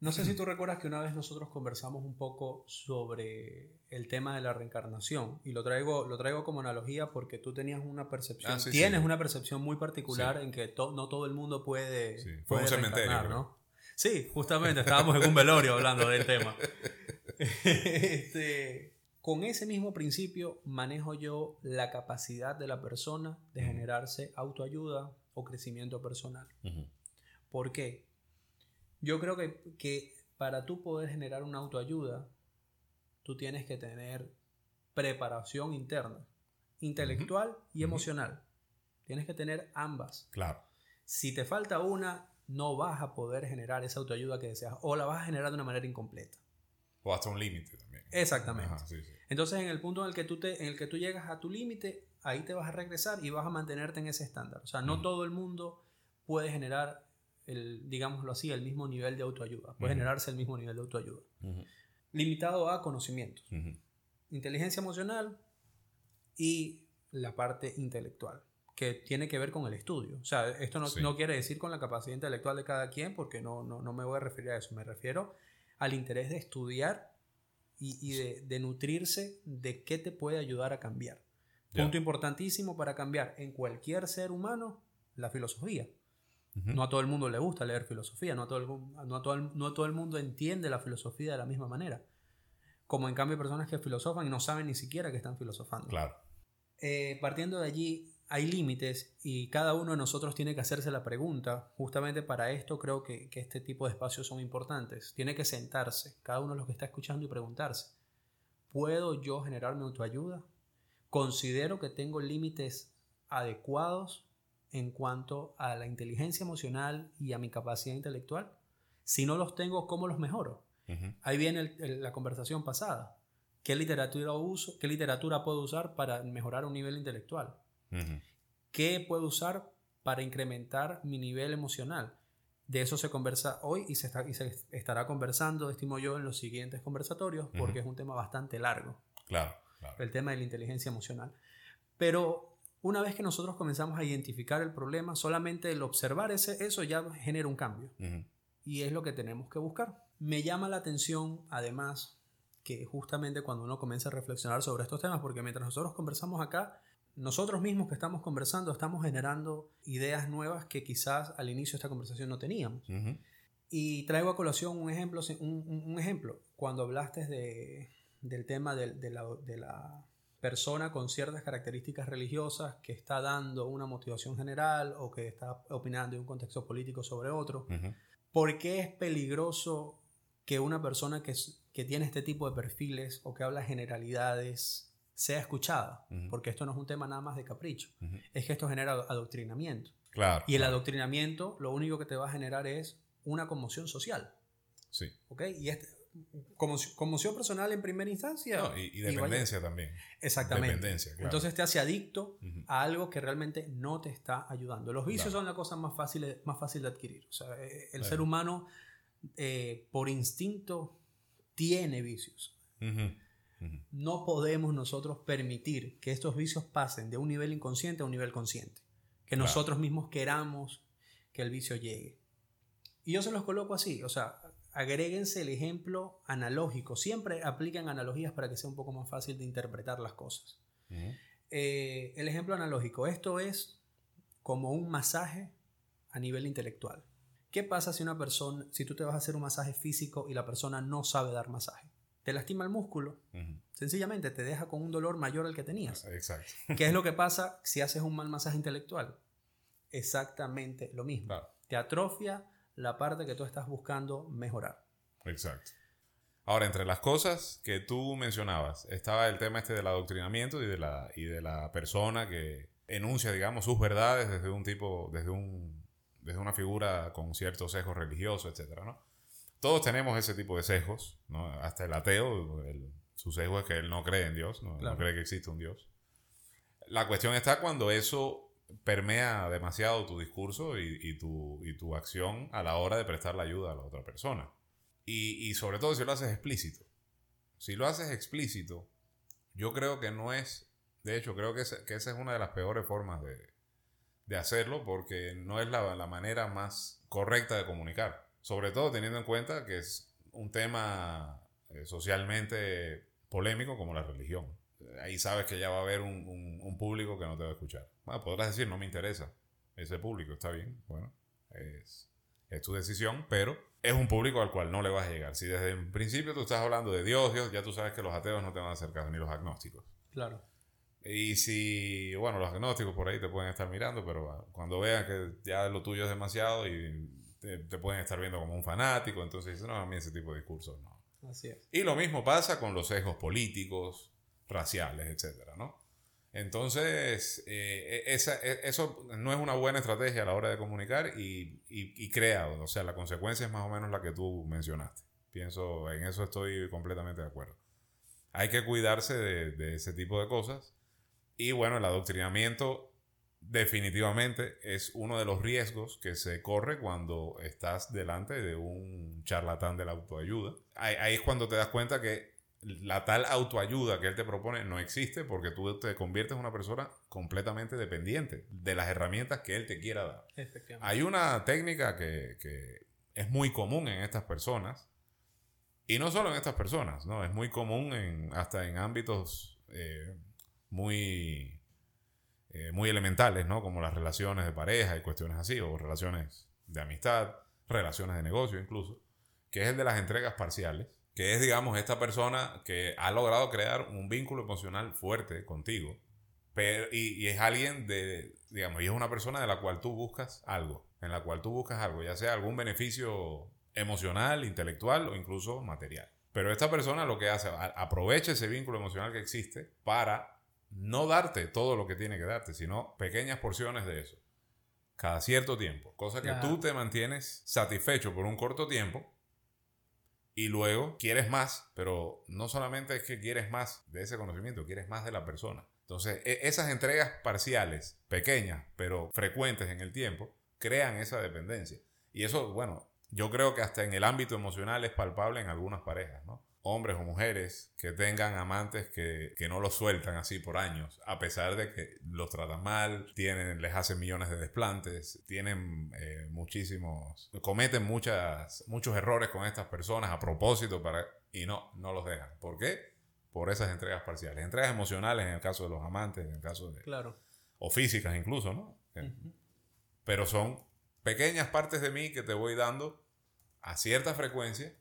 No sé si tú recuerdas que una vez nosotros conversamos un poco sobre el tema de la reencarnación y lo traigo, lo traigo como analogía porque tú tenías una percepción, ah, tienes una percepción muy particular en que no todo el mundo puede, Fue un cementerio, ¿no? Sí, justamente estábamos en un velorio hablando del tema. <laughs> Este, con ese mismo principio manejo yo la capacidad de la persona de generarse autoayuda o crecimiento personal. ¿Por qué? Yo creo que, que para tú poder generar una autoayuda, tú tienes que tener preparación interna, intelectual y emocional. Tienes que tener ambas. Claro. Si te falta una, no vas a poder generar esa autoayuda que deseas o la vas a generar de una manera incompleta. O hasta un límite también. Exactamente. Entonces, en el punto en el que tú, te, en el que tú llegas a tu límite, ahí te vas a regresar y vas a mantenerte en ese estándar. O sea, no todo el mundo puede generar el, digámoslo así, el mismo nivel de autoayuda. Puede generarse el mismo nivel de autoayuda. Limitado a conocimientos. Inteligencia emocional y la parte intelectual, que tiene que ver con el estudio. O sea, esto no, no quiere decir con la capacidad intelectual de cada quien, porque no, no, no, me voy a referir a eso. Me refiero al interés de estudiar y, y de, de, nutrirse de qué te puede ayudar a cambiar. Punto importantísimo para cambiar en cualquier ser humano, la filosofía. No a todo el mundo le gusta leer filosofía, no a, todo el, no, a todo no todo el mundo entiende la filosofía de la misma manera. Como en cambio personas que filosofan y no saben ni siquiera que están filosofando. Claro. Eh, partiendo de allí, hay límites y cada uno de nosotros tiene que hacerse la pregunta. Justamente para esto creo que, que este tipo de espacios son importantes. Tiene que sentarse, cada uno de los que está escuchando y preguntarse, ¿puedo yo generar mi autoayuda? ¿Considero que tengo límites adecuados en cuanto a la inteligencia emocional y a mi capacidad intelectual? Si no los tengo, ¿cómo los mejoro? Ahí viene la conversación pasada. ¿Qué literatura, uso, ¿Qué literatura puedo usar para mejorar un nivel intelectual? ¿Qué puedo usar para incrementar mi nivel emocional? De eso se conversa hoy y se, está, y se estará conversando, estimo yo, en los siguientes conversatorios, porque es un tema bastante largo. Claro, El tema de la inteligencia emocional. Pero una vez que nosotros comenzamos a identificar el problema, solamente el observar ese, eso ya genera un cambio. Y es lo que tenemos que buscar. Me llama la atención, además, que justamente cuando uno comienza a reflexionar sobre estos temas, porque mientras nosotros conversamos acá, nosotros mismos que estamos conversando estamos generando ideas nuevas que quizás al inicio de esta conversación no teníamos. Y traigo a colación un ejemplo, un, ejemplo. cuando hablaste de, del tema de, de, la, de, la, persona con ciertas características religiosas que está dando una motivación general o que está opinando en un contexto político sobre otro, ¿por qué es peligroso que una persona que, que tiene este tipo de perfiles o que habla generalidades sea escuchada, porque esto no es un tema nada más de capricho, es que esto genera adoctrinamiento. Claro. Y el adoctrinamiento lo único que te va a generar es una conmoción social. Sí. ¿Ok? Y este, conmoción personal en primera instancia. y, dependencia también. Exactamente. Dependencia, Entonces te hace adicto a algo que realmente no te está ayudando. Los vicios son la cosa más fácil, más fácil de adquirir. O sea, eh, el ser humano eh, por instinto tiene vicios. No podemos nosotros permitir que estos vicios pasen de un nivel inconsciente a un nivel consciente. Que nosotros mismos queramos que el vicio llegue. Y yo se los coloco así, o sea, agréguense el ejemplo analógico. Siempre apliquen analogías para que sea un poco más fácil de interpretar las cosas. Eh, el ejemplo analógico, esto es como un masaje a nivel intelectual. ¿Qué pasa si una persona, si tú te vas a hacer un masaje físico y la persona no sabe dar masaje? Te lastima el músculo, sencillamente te deja con un dolor mayor al que tenías. Exacto. ¿Qué es lo que pasa si haces un mal masaje intelectual? Exactamente lo mismo. Te atrofia la parte que tú estás buscando mejorar. Exacto. Ahora, entre las cosas que tú mencionabas, estaba el tema este del adoctrinamiento y de la, y de la persona que enuncia, digamos, sus verdades desde un tipo, desde un, desde una figura con ciertos sesgos religiosos, etcétera, ¿no? Todos tenemos ese tipo de sesgos, ¿no? Hasta el ateo, su sesgo es que él no cree en Dios, no, no cree que existe un Dios. La cuestión está cuando eso permea demasiado tu discurso y, tu, acción a la hora de prestar la ayuda a la otra persona. Y, sobre todo si lo haces explícito. Si lo haces explícito, yo creo que no es, de hecho creo que, que esa es una de las peores formas de, de hacerlo porque no es la, la, manera más correcta de comunicar. Sobre todo teniendo en cuenta que es un tema eh, socialmente polémico como la religión ahí sabes que ya va a haber un, un, público que no te va a escuchar. Bueno, podrás decir, no me interesa ese público, está bien, bueno, es, es, tu decisión, pero es un público al cual no le vas a llegar. Si desde el principio tú estás hablando de Dios, Dios, ya tú sabes que los ateos no te van a acercar, ni los agnósticos. Claro. Y si, bueno, los agnósticos por ahí te pueden estar mirando, pero cuando vean que ya lo tuyo es demasiado y te, te pueden estar viendo como un fanático, entonces no, a mí ese tipo de discursos no. Así es. Y lo mismo pasa con los sesgos políticos, raciales, etcétera, ¿no? Entonces, eh, e, esa, e, eso no es una buena estrategia a la hora de comunicar y, y, crea, o sea, la consecuencia es más o menos la que tú mencionaste. Pienso, en eso estoy completamente de acuerdo. Hay que cuidarse de, de ese tipo de cosas. Y bueno, el adoctrinamiento definitivamente es uno de los riesgos que se corre cuando estás delante de un charlatán de la autoayuda. ahí es cuando te das cuenta que la tal autoayuda que él te propone no existe porque tú te conviertes en una persona completamente dependiente de las herramientas que él te quiera dar. Hay una técnica que, es muy común en estas personas, y no solo en estas personas, ¿no? Es muy común en, hasta en ámbitos eh, muy, eh, muy elementales, ¿no? Como las relaciones de pareja y cuestiones así, o relaciones de amistad, relaciones de negocio incluso, que es el de las entregas parciales que es, digamos, esta persona que ha logrado crear un vínculo emocional fuerte contigo, pero, y, es alguien de, digamos, y es una persona de la cual tú buscas algo, en la cual tú buscas algo, ya sea algún beneficio emocional, intelectual o incluso material. Pero esta persona lo que hace, aprovecha ese vínculo emocional que existe para no darte todo lo que tiene que darte, sino pequeñas porciones de eso, cada cierto tiempo, cosa que tú te mantienes satisfecho por un corto tiempo y luego quieres más, pero no solamente es que quieres más de ese conocimiento, quieres más de la persona. Entonces, e, esas entregas parciales, pequeñas, pero frecuentes en el tiempo, crean esa dependencia. Y eso, bueno, yo creo que hasta en el ámbito emocional es palpable en algunas parejas, ¿no? Hombres o mujeres que tengan amantes que, no los sueltan así por años, a pesar de que los tratan mal, tienen, les hacen millones de desplantes, tienen eh, muchísimos, cometen muchas, muchos errores con estas personas a propósito para, y no, no los dejan. ¿Por qué? Por esas entregas parciales. Entregas emocionales en el caso de los amantes, en el caso de... Claro. O físicas incluso, ¿no? Pero son pequeñas partes de mí que te voy dando a cierta frecuencia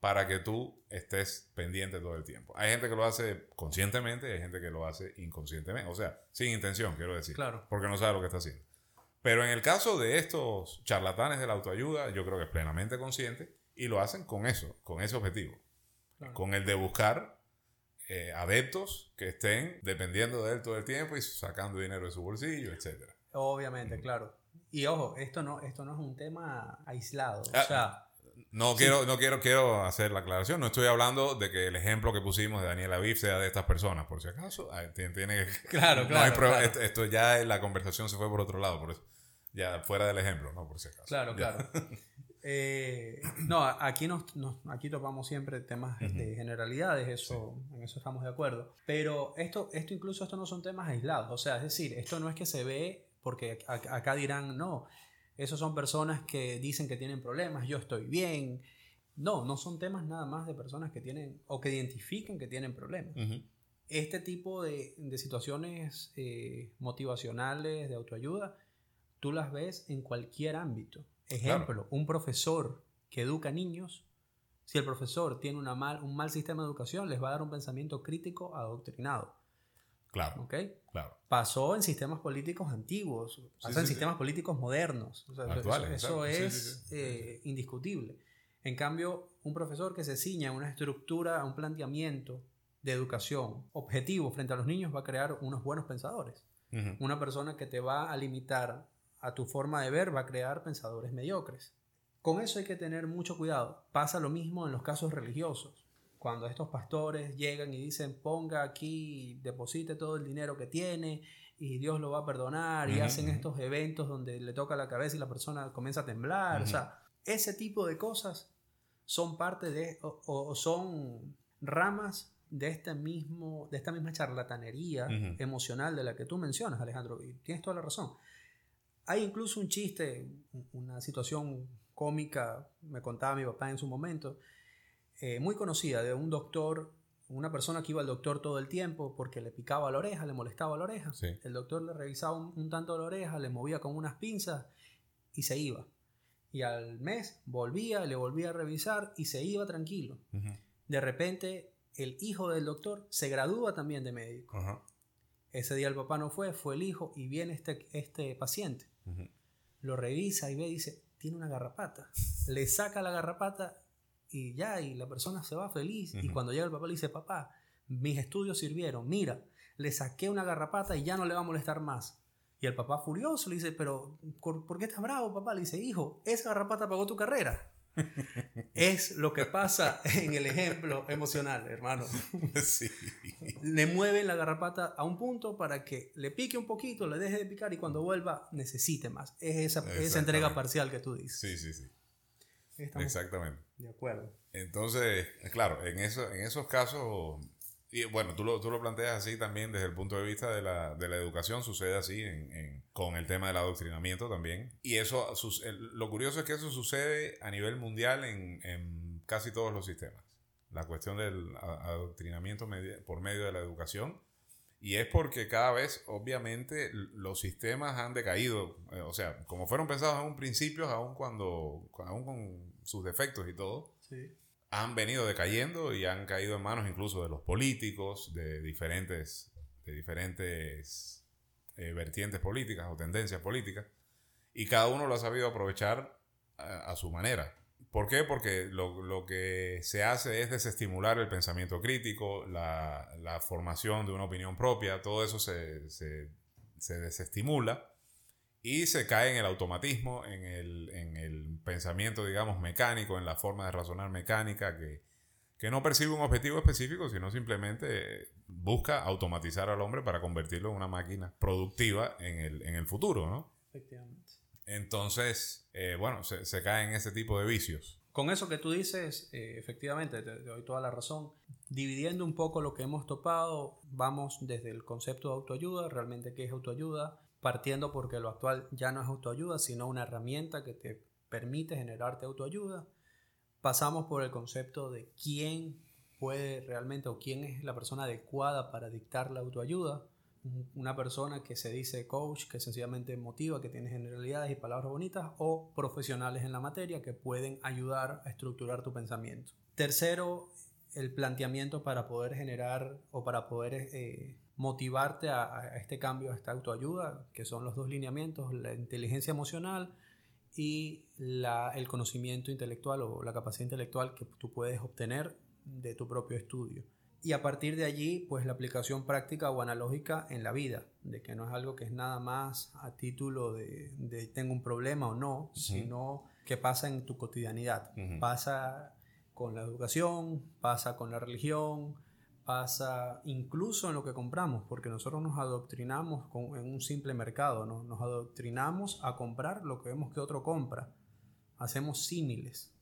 para que tú estés pendiente todo el tiempo. Hay gente que lo hace conscientemente y hay gente que lo hace inconscientemente. O sea, sin intención, quiero decir. Claro. Porque no sabe lo que está haciendo. Pero en el caso de estos charlatanes de la autoayuda, yo creo que es plenamente consciente y lo hacen con eso, con ese objetivo. Con el de buscar eh, adeptos que estén dependiendo de él todo el tiempo y sacando dinero de su bolsillo, etc. Obviamente, claro. Y ojo, esto no, esto no es un tema aislado. o ah, sea, no quiero, no quiero, quiero hacer la aclaración. No estoy hablando de que el ejemplo que pusimos de Daniel Aviv sea de estas personas, por si acaso. Tiene, <laughs> claro, claro, Esto, ya la conversación se fue por otro lado, por eso. Ya fuera del ejemplo, ¿no? Por si acaso. Claro, claro. <laughs> Eh, no, aquí nos, aquí topamos siempre temas de generalidades, eso, en eso estamos de acuerdo. Pero esto, esto incluso esto no son temas aislados. O sea, es decir, esto no es que se ve porque acá dirán, no, esos son personas que dicen que tienen problemas, yo estoy bien. No, no son temas nada más de personas que tienen o que identifiquen que tienen problemas. Este tipo de, situaciones eh, motivacionales de autoayuda, tú las ves en cualquier ámbito. Ejemplo, un profesor que educa niños, si el profesor tiene una mal, un mal sistema de educación, les va a dar un pensamiento crítico adoctrinado. Claro. ¿Ok? Claro. Pasó en sistemas políticos antiguos, pasó en sistemas políticos modernos. eso, es eh, indiscutible. En cambio, un profesor que se ciña a una estructura, a un planteamiento de educación objetivo frente a los niños va a crear unos buenos pensadores. Una persona que te va a limitar a tu forma de ver va a crear pensadores mediocres. Con eso hay que tener mucho cuidado. Pasa lo mismo en los casos religiosos cuando estos pastores llegan y dicen ponga aquí, deposite todo el dinero que tiene y Dios lo va a perdonar y hacen estos eventos donde le toca la cabeza y la persona comienza a temblar. O sea, ese tipo de cosas son parte de o, son ramas de este mismo de esta misma charlatanería emocional de la que tú mencionas, Alejandro, y tienes toda la razón. Hay incluso un chiste, una situación cómica, me contaba mi papá en su momento, eh, muy conocida de un doctor, una persona que iba al doctor todo el tiempo porque le picaba la oreja, le molestaba la oreja. El doctor le revisaba un, tanto la oreja, le movía con unas pinzas y se iba. Y al mes volvía, le volvía a revisar y se iba tranquilo. De repente, el hijo del doctor se gradúa también de médico. Ese día el papá no fue, fue el hijo y viene este, este paciente. Lo revisa y ve y dice, tiene una garrapata. Le saca la garrapata y ya, y la persona se va feliz. Y cuando llega el papá le dice, papá, mis estudios sirvieron, mira, le saqué una garrapata y ya no le va a molestar más. Y el papá furioso le dice, pero ¿por qué estás bravo, papá? Le dice, hijo, esa garrapata pagó tu carrera. <laughs> es lo que pasa en el ejemplo emocional, hermano. <laughs> Sí. Le mueven la garrapata a un punto para que le pique un poquito, le deje de picar y cuando vuelva necesite más. Es esa, esa entrega parcial que tú dices. Sí, sí, sí. Exactamente. De acuerdo. Entonces, claro, en, eso, en esos casos, y bueno, tú lo, tú lo planteas así también desde el punto de vista de la, de la educación, sucede así en, con el tema del adoctrinamiento también. Y eso, lo curioso es que eso sucede a nivel mundial en, en casi todos los sistemas. La cuestión del adoctrinamiento por medio de la educación. Y es porque cada vez, obviamente, los sistemas han decaído. Eh, o sea, como fueron pensados en un principio, aún cuando, aún con sus defectos y todo, han venido decayendo y han caído en manos incluso de los políticos, de diferentes, de diferentes eh, vertientes políticas o tendencias políticas. Y cada uno lo ha sabido aprovechar a, su manera. ¿Por qué? Porque lo, que se hace es desestimular el pensamiento crítico, la, la formación de una opinión propia, todo eso se, se, se desestimula y se cae en el automatismo, en el, en el pensamiento, digamos, mecánico, en la forma de razonar mecánica, que, que no percibe un objetivo específico, sino simplemente busca automatizar al hombre para convertirlo en una máquina productiva en el, en el futuro, ¿no? Efectivamente. Entonces, eh, bueno, se, se, cae en ese tipo de vicios. Con eso que tú dices, eh, efectivamente, te, doy toda la razón. Dividiendo un poco lo que hemos topado, vamos desde el concepto de autoayuda, realmente qué es autoayuda, partiendo porque lo actual ya no es autoayuda, sino una herramienta que te permite generarte autoayuda. Pasamos por el concepto de quién puede realmente o quién es la persona adecuada para dictar la autoayuda, una persona que se dice coach, que sencillamente motiva, que tiene generalidades y palabras bonitas, o profesionales en la materia que pueden ayudar a estructurar tu pensamiento. Tercero, el planteamiento para poder generar o para poder eh, motivarte a, este cambio, a esta autoayuda, que son los dos lineamientos, la inteligencia emocional y el conocimiento intelectual o la capacidad intelectual que tú puedes obtener de tu propio estudio. Y a partir de allí, pues la aplicación práctica o analógica en la vida, de que no es algo que es nada más a título de, tengo un problema o no, sino que pasa en tu cotidianidad. Pasa con la educación, pasa con la religión, pasa incluso en lo que compramos, porque nosotros nos adoctrinamos en un simple mercado, ¿no? nos adoctrinamos a comprar lo que vemos que otro compra. Hacemos símiles.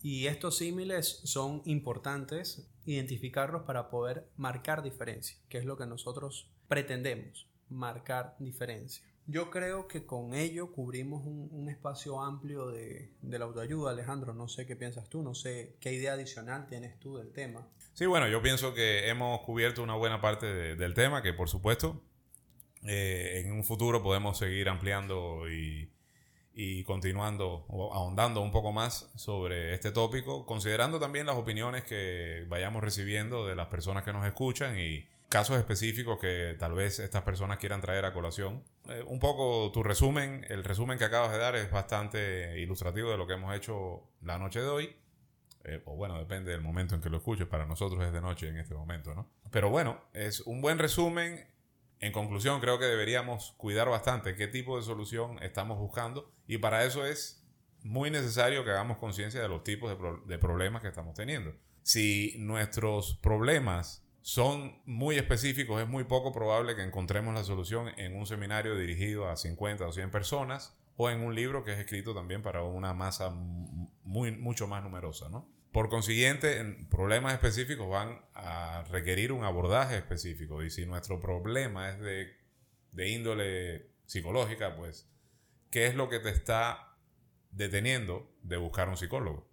Y estos símiles son importantes identificarlos para poder marcar diferencia, que es lo que nosotros pretendemos, marcar diferencia. Yo creo que con ello cubrimos un, espacio amplio de, la autoayuda, Alejandro. No sé qué piensas tú, no sé qué idea adicional tienes tú del tema. Sí, bueno, yo pienso que hemos cubierto una buena parte del tema, que por supuesto eh, en un futuro podemos seguir ampliando y, continuando ahondando un poco más sobre este tópico, considerando también las opiniones que vayamos recibiendo de las personas que nos escuchan y casos específicos que tal vez estas personas quieran traer a colación. Eh, un poco tu resumen, el resumen que acabas de dar es bastante ilustrativo de lo que hemos hecho la noche de hoy. Eh, o bueno, depende del momento en que lo escuches, para nosotros es de noche en este momento, ¿no? Pero bueno, es un buen resumen en conclusión, creo que deberíamos cuidar bastante qué tipo de solución estamos buscando y para eso es muy necesario que hagamos conciencia de los tipos de, problemas que estamos teniendo. Si nuestros problemas son muy específicos, es muy poco probable que encontremos la solución en un seminario dirigido a 50 o 100 personas o en un libro que es escrito también para una masa muy, mucho más numerosa, ¿no? Por consiguiente, problemas específicos van a requerir un abordaje específico. Y si nuestro problema es de, índole psicológica, pues, ¿qué es lo que te está deteniendo de buscar un psicólogo?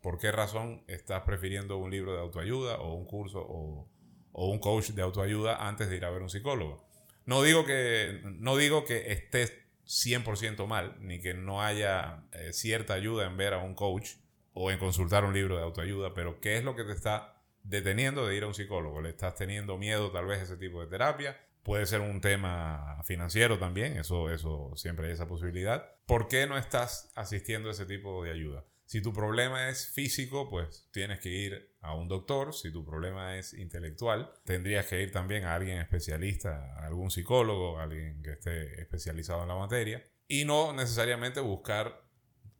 ¿Por qué razón estás prefiriendo un libro de autoayuda o un curso o, un coach de autoayuda antes de ir a ver un psicólogo? No digo que, no digo que estés 100% mal, ni que no haya eh, cierta ayuda en ver a un coach o en consultar un libro de autoayuda, pero ¿qué es lo que te está deteniendo de ir a un psicólogo? ¿Le estás teniendo miedo tal vez a ese tipo de terapia? Puede ser un tema financiero también, eso, eso siempre hay esa posibilidad. ¿Por qué no estás asistiendo a ese tipo de ayuda? Si tu problema es físico, pues tienes que ir a un doctor. Si tu problema es intelectual, tendrías que ir también a alguien especialista, a algún psicólogo, a alguien que esté especializado en la materia. Y no necesariamente buscar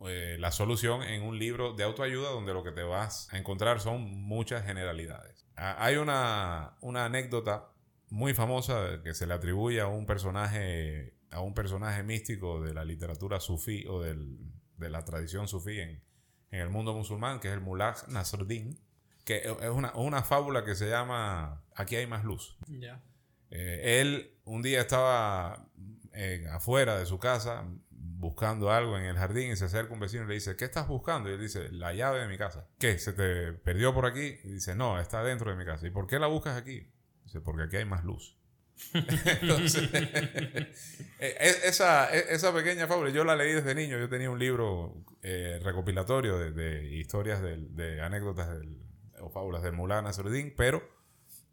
eh, la solución en un libro de autoayuda donde lo que te vas a encontrar son muchas generalidades. Ah, hay una, anécdota muy famosa que se le atribuye a un personaje, a un personaje místico de la literatura sufí o de la tradición sufí en, el mundo musulmán, que es el Mullah Nasruddin, que es una, fábula que se llama Aquí hay más luz. Eh, él un día estaba eh, afuera de su casa buscando algo en el jardín y se acerca un vecino y le dice, ¿qué estás buscando? Y él dice, la llave de mi casa. ¿Qué? ¿Se te perdió por aquí? Y dice, no, está dentro de mi casa. ¿Y por qué la buscas aquí? Dice, porque aquí hay más luz. <laughs> Entonces, <laughs> e, esa, e, esa, pequeña fábula, yo la leí desde niño, yo tenía un libro eh, recopilatorio de, historias de, anécdotas o fábulas de Mulana Surdín, pero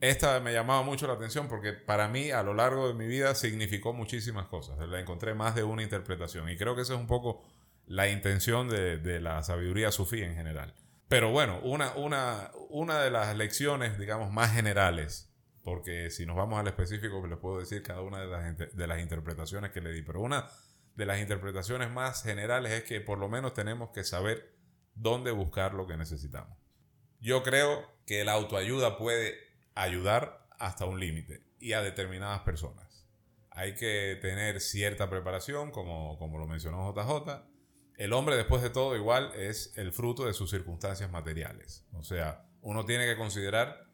esta me llamaba mucho la atención porque para mí a lo largo de mi vida significó muchísimas cosas. Le encontré más de una interpretación y creo que esa es un poco la intención de, la sabiduría sufí en general. Pero bueno, una, una, una de las lecciones, digamos, más generales, porque si nos vamos al específico, les puedo decir cada una de las, de las interpretaciones que le di, pero una de las interpretaciones más generales es que por lo menos tenemos que saber dónde buscar lo que necesitamos. Yo creo que la autoayuda puede ayudar hasta un límite y a determinadas personas. Hay que tener cierta preparación, como, como lo mencionó JJ. El hombre, después de todo, igual es el fruto de sus circunstancias materiales. O sea, uno tiene que considerar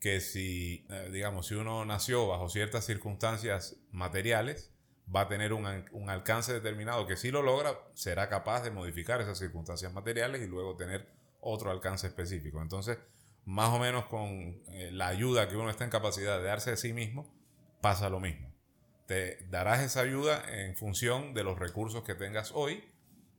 que si, eh, digamos, si uno nació bajo ciertas circunstancias materiales, va a tener un, un, alcance determinado que si lo logra, será capaz de modificar esas circunstancias materiales y luego tener otro alcance específico. Entonces, más o menos con eh, la ayuda que uno está en capacidad de darse a sí mismo, pasa lo mismo. Te darás esa ayuda en función de los recursos que tengas hoy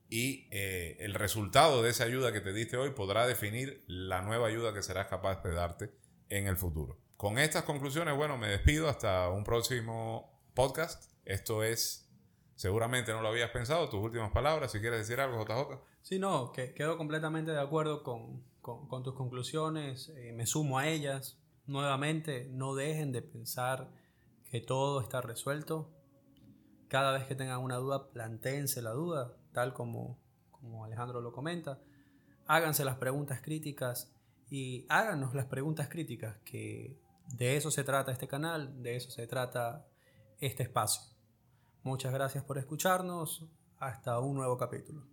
y eh, el resultado de esa ayuda que te diste hoy podrá definir la nueva ayuda que serás capaz de darte en el futuro. Con estas conclusiones, bueno, me despido hasta un próximo podcast. Esto es, seguramente no lo habías pensado, tus últimas palabras, si quieres decir algo, JJ. Sí, no, que quedo completamente de acuerdo con, con, tus conclusiones, eh, me sumo a ellas. Nuevamente, no dejen de pensar que todo está resuelto. Cada vez que tengan una duda, plantéense la duda, tal como, como Alejandro lo comenta. Háganse las preguntas críticas y háganos las preguntas críticas, que de eso se trata este canal, de eso se trata este espacio. Muchas gracias por escucharnos. Hasta un nuevo capítulo.